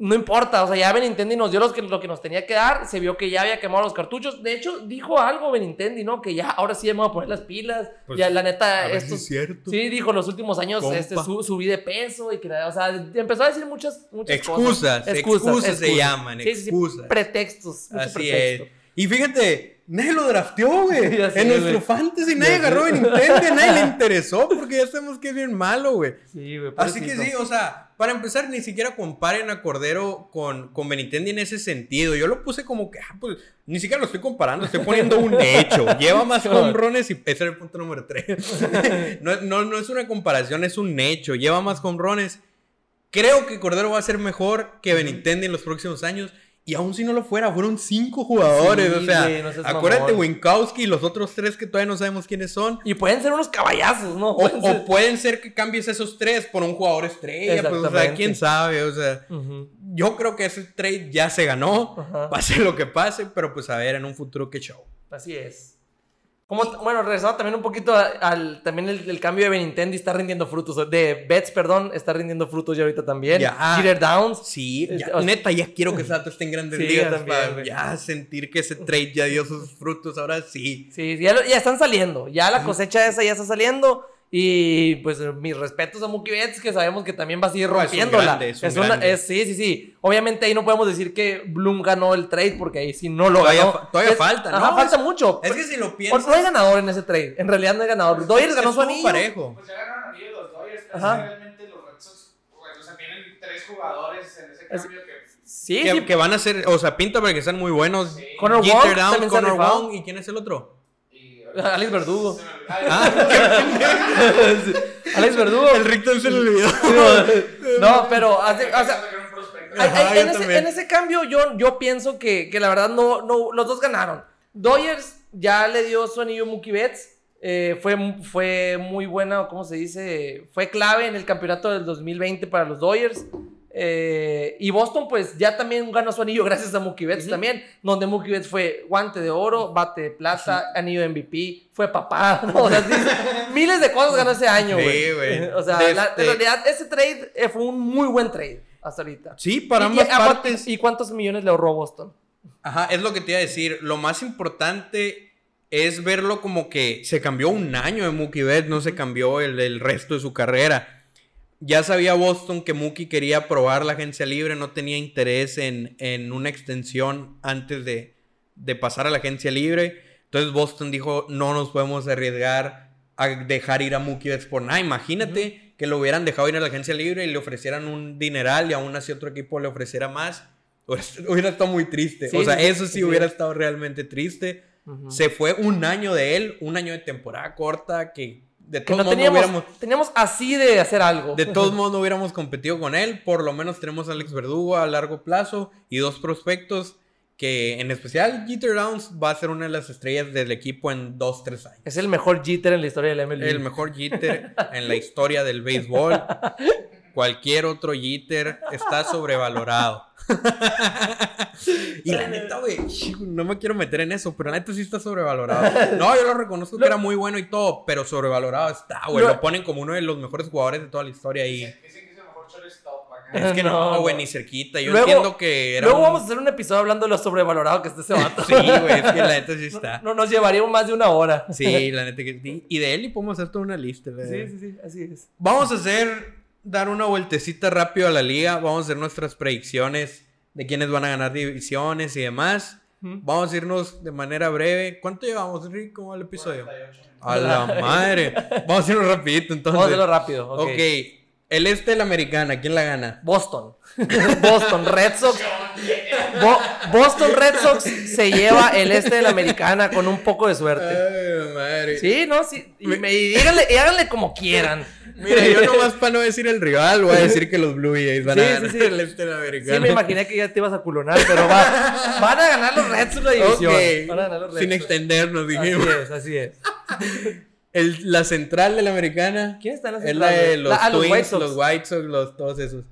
no importa. O sea, ya Benintendi nos dio los que, lo que nos tenía que dar. Se vio que ya había quemado los cartuchos. De hecho, dijo algo Benintendi, ¿no? Que ya, ahora sí voy a poner las pilas. Pues, ya, la neta, estos... es cierto. Sí, dijo, los últimos años Compa. este, su- subí de peso y que, o sea, empezó a decir muchas, muchas Excusas, cosas. excusas se llaman, Sí, sí, sí, excusas. pretextos. Así pretexto. es. Y fíjate, nadie lo drafteó, güey. En nuestro güey. fantasy nadie agarró a Nintendo, a nadie le interesó porque ya sabemos que es bien malo, güey. Sí, güey. Así que sí, o sea, para empezar, ni siquiera comparen a Cordero con, con Benintendi en ese sentido. Yo lo puse como que, ah, pues, ni siquiera lo estoy comparando, estoy poniendo un hecho. Lleva más home runs y ese era el punto número 3. no, no, no es una comparación, es un hecho. Lleva más home runs. Creo que Cordero va a ser mejor que Benintendi en los próximos años. Y aún si no lo fuera, fueron cinco jugadores. Sí, o sea, no acuérdate, mamón. Winkowski y los otros tres que todavía no sabemos quiénes son. Y pueden ser unos caballazos, ¿no? O, Pueden ser- o pueden ser que cambies esos tres por un jugador estrella. Pues, o sea, quién sabe. O sea, Ujú. yo creo que ese trade ya se ganó. Ajá. Pase lo que pase, pero pues a ver en un futuro qué show. Así es. Como, bueno, regresando también un poquito a- al también el, el cambio de Benintendi está rindiendo frutos. De Betts, perdón, está rindiendo frutos ya ahorita también. Ya. Jeter Downs. Sí, Es- ya- o sea- neta, ya quiero que Sato esté en grandes Sí, ligas también, para ya sentir que ese trade ya dio sus frutos. Ahora sí. Sí, ya, lo- ya están saliendo. Ya la cosecha esa ya está saliendo. Y pues mis respetos a Mookie Betts, que sabemos que también va a seguir No, es un rompiéndola. grande, es un una- grande. es- sí, sí, sí. Obviamente ahí no podemos decir que Bloom ganó el trade, porque ahí sí no lo Todavía ganó. fa- todavía Es- falta, Ajá, ¿no? falta Es- mucho. Es que si lo piensas. no hay ganador en ese trade. En realidad no hay ganador. Doyers ganó su anillo. parejo. Pues ya ganaron anillo los Ajá. es que realmente los Red Sox, pues, o sea, tienen tres jugadores en ese Es- cambio que... Sí, Que, sí. que van a ser, o sea, pinta para que sean muy buenos. Sí. Connor Connor rifado. Wong, ¿y quién es el otro? Alex Verdugo. Ah, Alex Verdugo. El Richter se le olvidó. No, pero hace- o sea, Ajá, en, ese, también. en ese cambio yo, yo pienso que, que la verdad no, no, los dos ganaron. Dodgers ya le dio su anillo a Mookie Betts. eh, fue, fue muy buena, ¿cómo se dice? Fue clave en el campeonato del 2020 para los Dodgers. Eh, y Boston pues ya también ganó su anillo gracias a Mookie Betts también, donde Mookie Betts fue guante de oro, bate de plata, anillo de MVP, fue papá, ¿no? O sea, sí, miles de cosas ganó ese año, Sí, güey. O sea, De la- este- en realidad ese trade eh, fue un muy buen trade hasta ahorita. Sí, para ¿Y- ambas y, partes. ¿Y cuántos millones le ahorró Boston? Ajá, es lo que te iba a decir. Lo más importante es verlo como que se cambió un año de Mookie Betts, no se cambió el, el resto de su carrera. Ya sabía Boston que Mookie quería probar la agencia libre, no tenía interés en, en una extensión antes de, de pasar a la agencia libre. Entonces Boston dijo, no nos podemos arriesgar a dejar ir a Mookie Betts por nada. Imagínate que lo hubieran dejado ir a la agencia libre y le ofrecieran un dineral y aún así otro equipo le ofreciera más. Hubiera, estado muy triste. Sí, o sea, sí, eso sí, sí. hubiera estado realmente triste. Se fue un año de él, un año de temporada corta que de todos no modos no teníamos, hubiéramos... teníamos así de hacer algo. De todos modos no hubiéramos competido con él. Por lo menos tenemos a Alex Verdugo a largo plazo y dos prospectos que en especial Jeter Downs va a ser una de las estrellas del equipo en dos, tres años. Es el mejor Jeter en la historia del MLB. El mejor Jeter en la historia del béisbol. Cualquier otro Jeter está sobrevalorado. y la neta, güey, no me quiero meter en eso, pero la neta sí está sobrevalorado. No, yo lo reconozco que era muy bueno y todo, pero sobrevalorado está, güey. Lo- Lo ponen como uno de los mejores jugadores de toda la historia y... Dicen, dicen que es el mejor shortstop acá Es que no, güey, no. ni cerquita. Yo Luego- entiendo que era. Luego un- vamos a hacer un episodio hablando de lo sobrevalorado que está ese vato. Sí, güey, es que la neta sí está. No, nos llevaría más de una hora. Sí, la neta que sí. Y de él y podemos hacer toda una lista. la sí, verdad. sí, sí, así es. Vamos a hacer, dar una vueltecita rápido a la liga. Vamos a hacer nuestras predicciones de quiénes van a ganar divisiones y demás. Vamos a irnos de manera breve. ¿Cuánto llevamos, Rick? ¿Cómo va el episodio? 48. A la madre. Vamos a irnos rapidito entonces. Vamos a hacerlo rápido. ok. ok. El este de la americana, ¿quién la gana? Boston. Boston Red Sox. Bo- Boston Red Sox se lleva el este de la americana con un poco de suerte. Ay, madre. Sí, no, sí. Y, me- y díganle, y háganle como quieran. Mira, yo nomás para no decir el rival, voy a decir que los Blue Jays van Sí, a sí, ganar sí. el este de la americana. Sí, me imaginé que ya te ibas a culonar, pero va- van a ganar los Red Sox la división. Ok, Van a ganar los Red sin Sox. extendernos, Así dijimos. es, así es. El- la central de la americana. ¿Quién está en la Es central, la de los La- ah, los Twins, los White Sox, los, todos esos.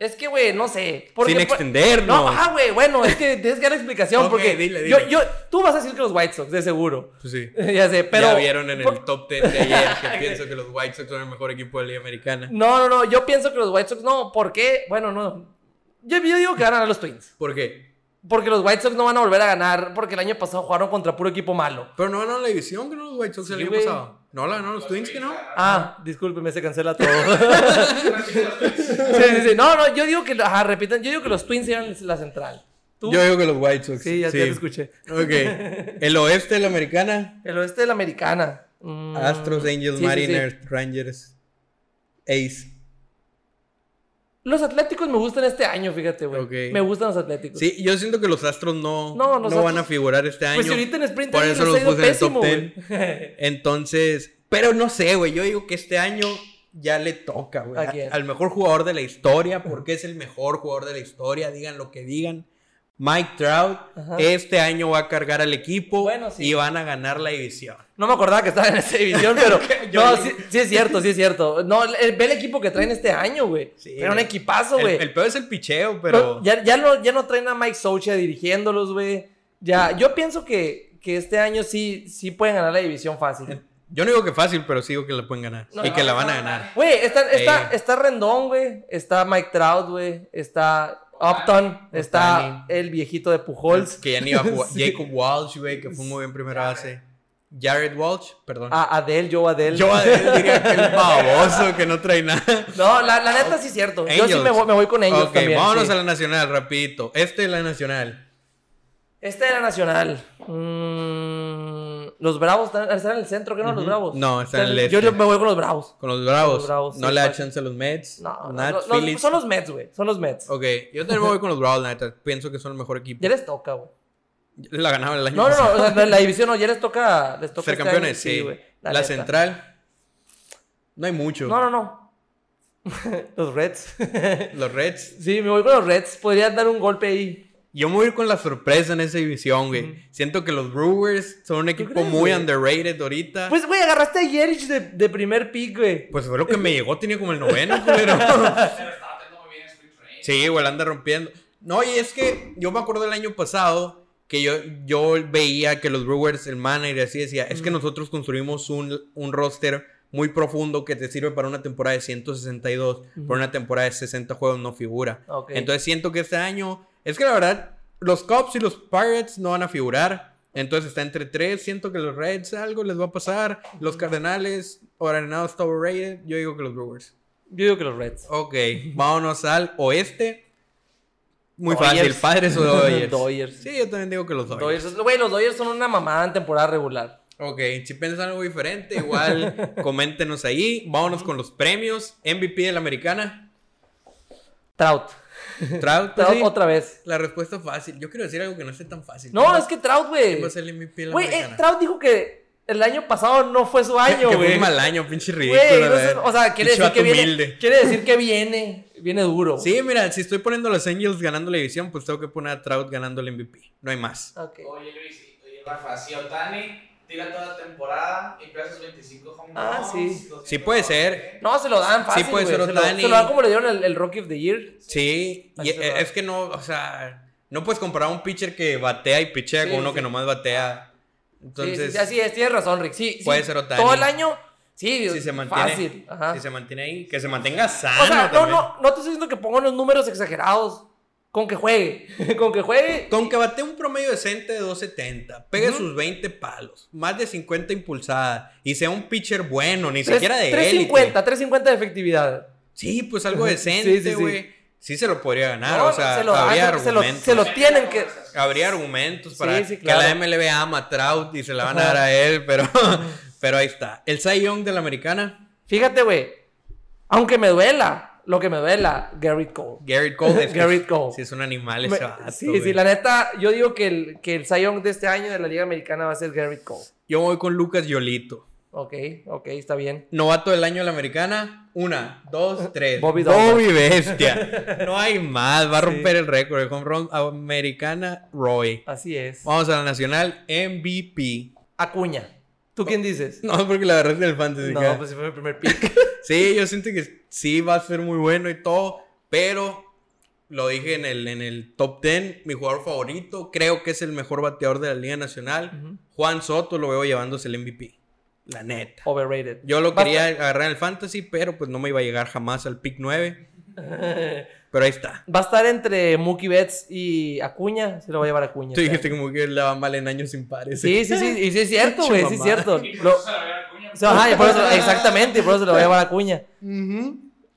Es que, güey, no sé. porque- Sin extendernos. No, ah, güey, bueno, es que tienes que dar explicación Ok, porque dile, Yo, dile. yo, tú vas a decir que los White Sox, de seguro. Pues sí. ya sé, pero... ya vieron en el top 10 de ayer que pienso que los White Sox son el mejor equipo de la liga americana. No, no, no, yo pienso que los White Sox no, ¿por qué? Bueno, no. Yo, yo digo que van a ganar los Twins. ¿Por qué? Porque los White Sox no van a volver a ganar porque el año pasado jugaron contra puro equipo malo. Pero no ganaron la división que no los White Sox Sí, el año pasado. No la ganaron los Twins que no. Ah, discúlpeme, se cancela todo. sí, sí, sí. No, no, yo digo que, ajá, repitan, yo digo que los Twins eran la central. ¿Tú? Yo digo que los White Sox. Sí, ya, ya te escuché. Ok. El oeste de la americana. El oeste de la americana. Mm, Astros, Angels, sí, sí, sí. Mariners, Rangers, Ace. Los Atléticos me gustan este año, fíjate, güey. Me gustan los Atléticos. Sí, yo siento que los Astros no, No, van a figurar este año. Pues si ahorita en Sprint por eso los puse en el top pésimo, 10. güey. Entonces, pero no sé, güey. Yo digo que este año ya le toca, güey. ¿A quién? Al mejor jugador de la historia, porque es el mejor jugador de la historia, digan lo que digan. Mike Trout, Ajá. este año va a cargar al equipo Bueno, sí. y van a ganar la división. No me acordaba que estaba en esa división, pero. Yo no, sí, sí es cierto, sí es cierto. No, el- ve el equipo que traen este año, güey. Sí, Era un equipazo, El, güey. el peor es el picheo, Pero ya, ya, no, ya no traen a Mike Socha dirigiéndolos, güey. Ya, yo pienso que, que este año sí, sí pueden ganar la división fácil. Yo no digo que fácil, pero sí digo que la pueden ganar. No, y que la van a ganar. Güey, está, está, está Rendón, güey. Está Mike Trout, güey. Está Upton. Está el viejito de Pujols. Que ya ni iba a jugar. Sí. Jacob Walsh, güey, que fue muy bien primera base. Jared Walsh, perdón. A Adel, Joe Adel. Yo a él diría que el baboso que no trae nada. No, la, la neta sí es cierto. Yo sí me voy, me voy con ellos ok, también. vámonos sí. a la nacional, rapidito. Este es la nacional. Este era Nacional. Mm, los Bravos están, están en el centro, ¿qué no? Los. Bravos. No, están en el Yo este. me voy con los Bravos. Con los bravos. Los Bravos, no sí, le da chance a los Mets. No, no, Nats, no, no, Phillies. son los Mets, güey. Son los Mets. Ok, yo también me voy con los Bravos, la neta. Pienso que son el mejor equipo. Ya les toca, güey. La ganaban el año No, no, no. pasado. O sea, la división no, ya les toca. Les toca Ser este campeones, año, sí. La, neta. central. No hay mucho. No, no, no. los Reds. Los Reds. sí, me voy con los Reds. Podrían dar un golpe ahí. Yo me voy a ir con la sorpresa en esa división, güey. Ujú. Siento que los Brewers son un equipo crees, muy güey? underrated ahorita. Pues, Pues, güey, agarraste a Yerich de, de primer pick, güey. fue lo que me llegó, tenía como el noveno, culero. Sí, güey, la anda rompiendo. No, y es que yo me acuerdo del año pasado que yo, yo veía que los Brewers, el manager, así decía, es que nosotros construimos un, un roster muy profundo que te sirve para una temporada de 162, para una temporada de 60 juegos no figura. Ok. Entonces siento que este año, es que la verdad, los Cubs y los Pirates no van a figurar. Entonces está entre tres. Siento que los Reds algo les va a pasar. Los Cardenales, Oranado está overrated. Yo digo que los Brewers. Yo digo que los Reds. Ok, vámonos al oeste. Muy fácil, Padres o Dodgers. Dodgers. Sí, yo también digo que los. Dodgers. Güey, los Dodgers son una mamada en temporada regular. Ok, si piensan algo diferente, igual coméntenos ahí. Vámonos con los premios. MVP de la americana. Trout. Trout, pues Trout sí. otra vez. La respuesta fácil. Yo quiero decir algo que no esté tan fácil. No, es que Trout, güey. ¿Quién va a ser el MVP de la Güey, eh? Trout dijo que el año pasado no fue su año, que fue güey. un mal año, pinche ridículo. Güey, no sé, o sea, quiere decir que viene, quiere decir que viene, viene duro. Sí, mira, si estoy poniendo a los Angels ganando la división, pues tengo que poner a Trout ganando el MVP. No hay más. Ok. Oye, Luis, oye, Rafa, si Otani tira toda la temporada y pega sus 25 home Ah, sí. 200 Sí puede ser. No, se lo dan fácil, Sí puede ser se, lo, se lo dan como le dieron el, el Rookie of the Year. Sí, y va. es que no, o sea, no puedes comparar a un pitcher que batea y pichea Sí, con uno sí. que nomás batea. Entonces, sí, sí, así es, tienes razón, Rick. Sí, sí, Puede ser Ohtani. Todo el año, Sí, si se mantiene, fácil. Ajá. si se mantiene ahí, que se mantenga sano o sea, no, también. no, no te estoy diciendo que ponga unos números exagerados. Con que juegue. con que juegue. Con que bate un promedio decente de 270, pegue sus 20 palos, más de 50 impulsadas y sea un pitcher bueno, ni siquiera de 350, élite. 350 de efectividad. Sí, pues algo decente, sí, sí. güey. Sí, se lo podría ganar, No, o sea, se lo, habría dan, se lo- argumentos. se lo tienen que. Habría argumentos para que la MLB ama a Trout y se la van a dar a él, pero, pero ahí está. El Cy Young de la americana, Fíjate, güey. Aunque me duela, lo que me duela, Garrett Cole. Garrett Cole. Es que Garrett Cole. Sí, es un animal ese sí, güey. sí, la neta, yo digo que el, que el de este año de la Liga Americana va a ser Garrett Cole. Yo voy con Lucas Yolito. Ok, ok, está bien. Novato del año de la americana. Una, dos, tres. Bobby Bobby. Bestia. No hay más. Va a Sí. romper el récord. El home run americana Roy. Así es. Vamos a la nacional MVP. Acuña. ¿Tú quién dices? No, porque la agarraste del fantasy. No, pues si fue mi primer pick. Sí, yo siento que sí va a ser muy bueno y todo. Pero lo dije en el, en el top 10. Mi jugador favorito. Creo que es el mejor bateador de la Liga Nacional. Juan Soto lo veo llevándose el MVP. La neta. Overrated. Yo lo quería agarrar en el fantasy, pero pues no me iba a llegar jamás al pick 9. Pero ahí está. Va a estar entre Mookie Betts y Acuña. Se lo va a llevar Acuña. Tú dijiste que le va mal en años sin pares. Sí, sí, sí. Y sí es cierto, güey. Sí es cierto. Lo- la ajá, por eso, exactamente. y Por eso se lo va a llevar Acuña.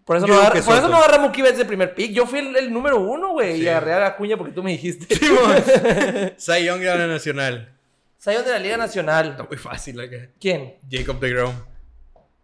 Por eso, Yo no agarra, por eso no agarra Mookie Betts de primer pick. Yo fui el, el número uno, güey. Sí. Y agarré a Acuña porque tú me dijiste. Young de la Nacional. Sayón de la Liga Está Nacional. muy fácil acá. ¿Quién? Jacob de Grom.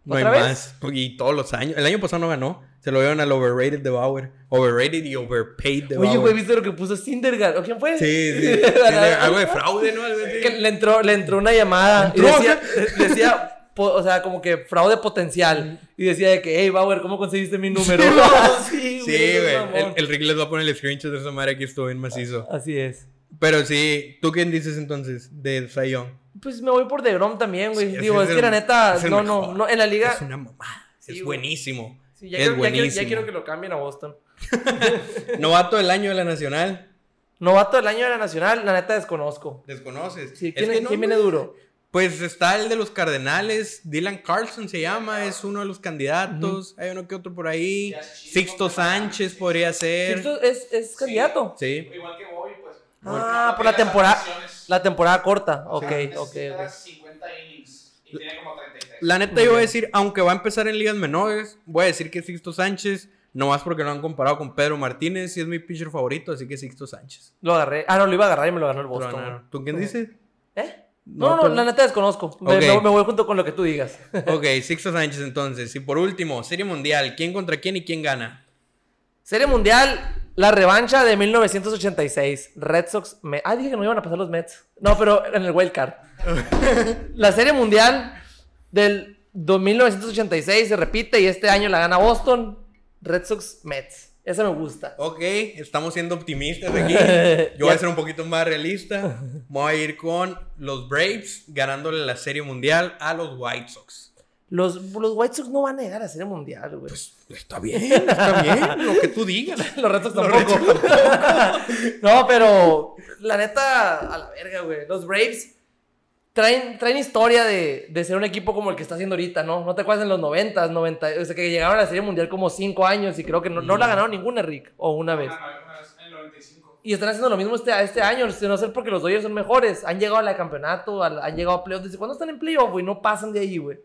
No hay más. Y todos los años. El año pasado no ganó. Se lo dieron al overrated de Bauer. Overrated y overpaid de Oye, Bauer. güey, ¿viste lo que puso Syndergaard? ¿O quién fue? Sí, sí. Algo de fraude, ¿no? Algo así. Que le entró, le entró una llamada y decía, decía o sea, como que fraude potencial. Y decía de que, hey, Bauer, ¿cómo conseguiste mi número? sí, Sí, es güey. El, el Rick les va a poner el screenshot de esa madre aquí estuvo bien macizo. Así es. Pero sí, ¿tú quién dices entonces de Young? Pues me voy por DeGrom también, güey. Sí, Digo, es que la neta, no, no, no, en la liga. Es una mamá. Sí, es buenísimo. Sí, ya, es quiero, ya, quiero, ya buenísimo. quiero que lo cambien a Boston. Novato del año de la Nacional. Novato del año de la Nacional, la neta desconozco. ¿Desconoces? Sí, Es ¿quién, que no, quién viene duro? Pues está el de los Cardenales, Dylan Carlson se llama, es uno de los candidatos. Hay uno que otro por ahí. Sixto Sánchez podría ser. Sixto es, es candidato. Sí. Igual que Bobby, pues. Ah, por la temporada. La temporada corta. Ok, ok, ok. 50 innings. Y tiene como 33. La neta, Muy yo voy a decir, aunque va a empezar en ligas menores, voy a decir que Sixto Sánchez, nomás porque lo han comparado con Pedro Martínez, y es mi pitcher favorito, así que Sixto Sánchez. Lo agarré. Ah, no, lo iba a agarrar y me lo ganó el Boston. ¿Tú quién dices? ¿Eh? No, no, la neta desconozco. Me- me voy junto con lo que tú digas. Ok, Sixto Sánchez entonces. Y por último, Serie Mundial, ¿quién contra quién y quién gana? Serie Mundial, la revancha de 1986. Red Sox. Me... Ah, dije que no iban a pasar los Mets. No, pero en el Wild Card. la Serie Mundial del do- 1986 se repite y este año la gana Boston. Red Sox Mets. Esa me gusta. Ok, estamos siendo optimistas aquí. Yo voy a ser un poquito más realista. Voy a ir con los Braves ganándole la Serie Mundial a los White Sox. Los, los White Sox no van a llegar a Serie Mundial, güey. Pues está bien, está bien, lo que tú digas. Los Red Sox Los tampoco. no, pero la neta, a la verga, güey. Los Braves traen, traen historia de, de ser un equipo como el que está haciendo ahorita, ¿no? ¿No te acuerdas en los 90, 90? O sea, que llegaron a la Serie Mundial como 5 años y creo que no, no la ganaron ninguna, Rick. O una vez. Una, una vez en el 95. Y están haciendo lo mismo este, este año, no sé porque los Dodgers son mejores. Han llegado al campeonato, al- han llegado a playoffs. ¿Desde cuándo están en playoff, güey? No pasan de ahí, güey.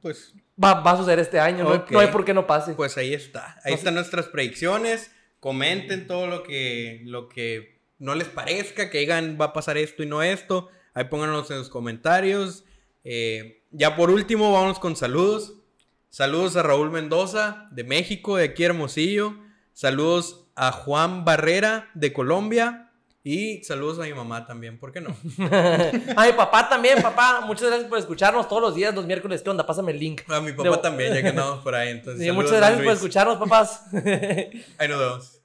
Pues, Va, va a suceder este año, no hay- Ok. no hay por qué no pase. pues ahí está. Ahí No sé. están nuestras predicciones. Comenten todo lo que, lo que no les parezca, que digan va a pasar esto y no esto. Ahí pónganos en los comentarios. Eh, ya por último, vamos con saludos. Saludos a Raúl Mendoza de México, de aquí Hermosillo. Saludos a Juan Barrera de Colombia. Y saludos a mi mamá también, ¿por qué no? A mi papá también, papá. Muchas gracias por escucharnos todos los días, los miércoles. ¿Qué onda? Pásame el link. A mi papá De- también, ya que andamos por ahí. Entonces, Sí, muchas gracias por escucharnos, papás. Ahí nos vemos.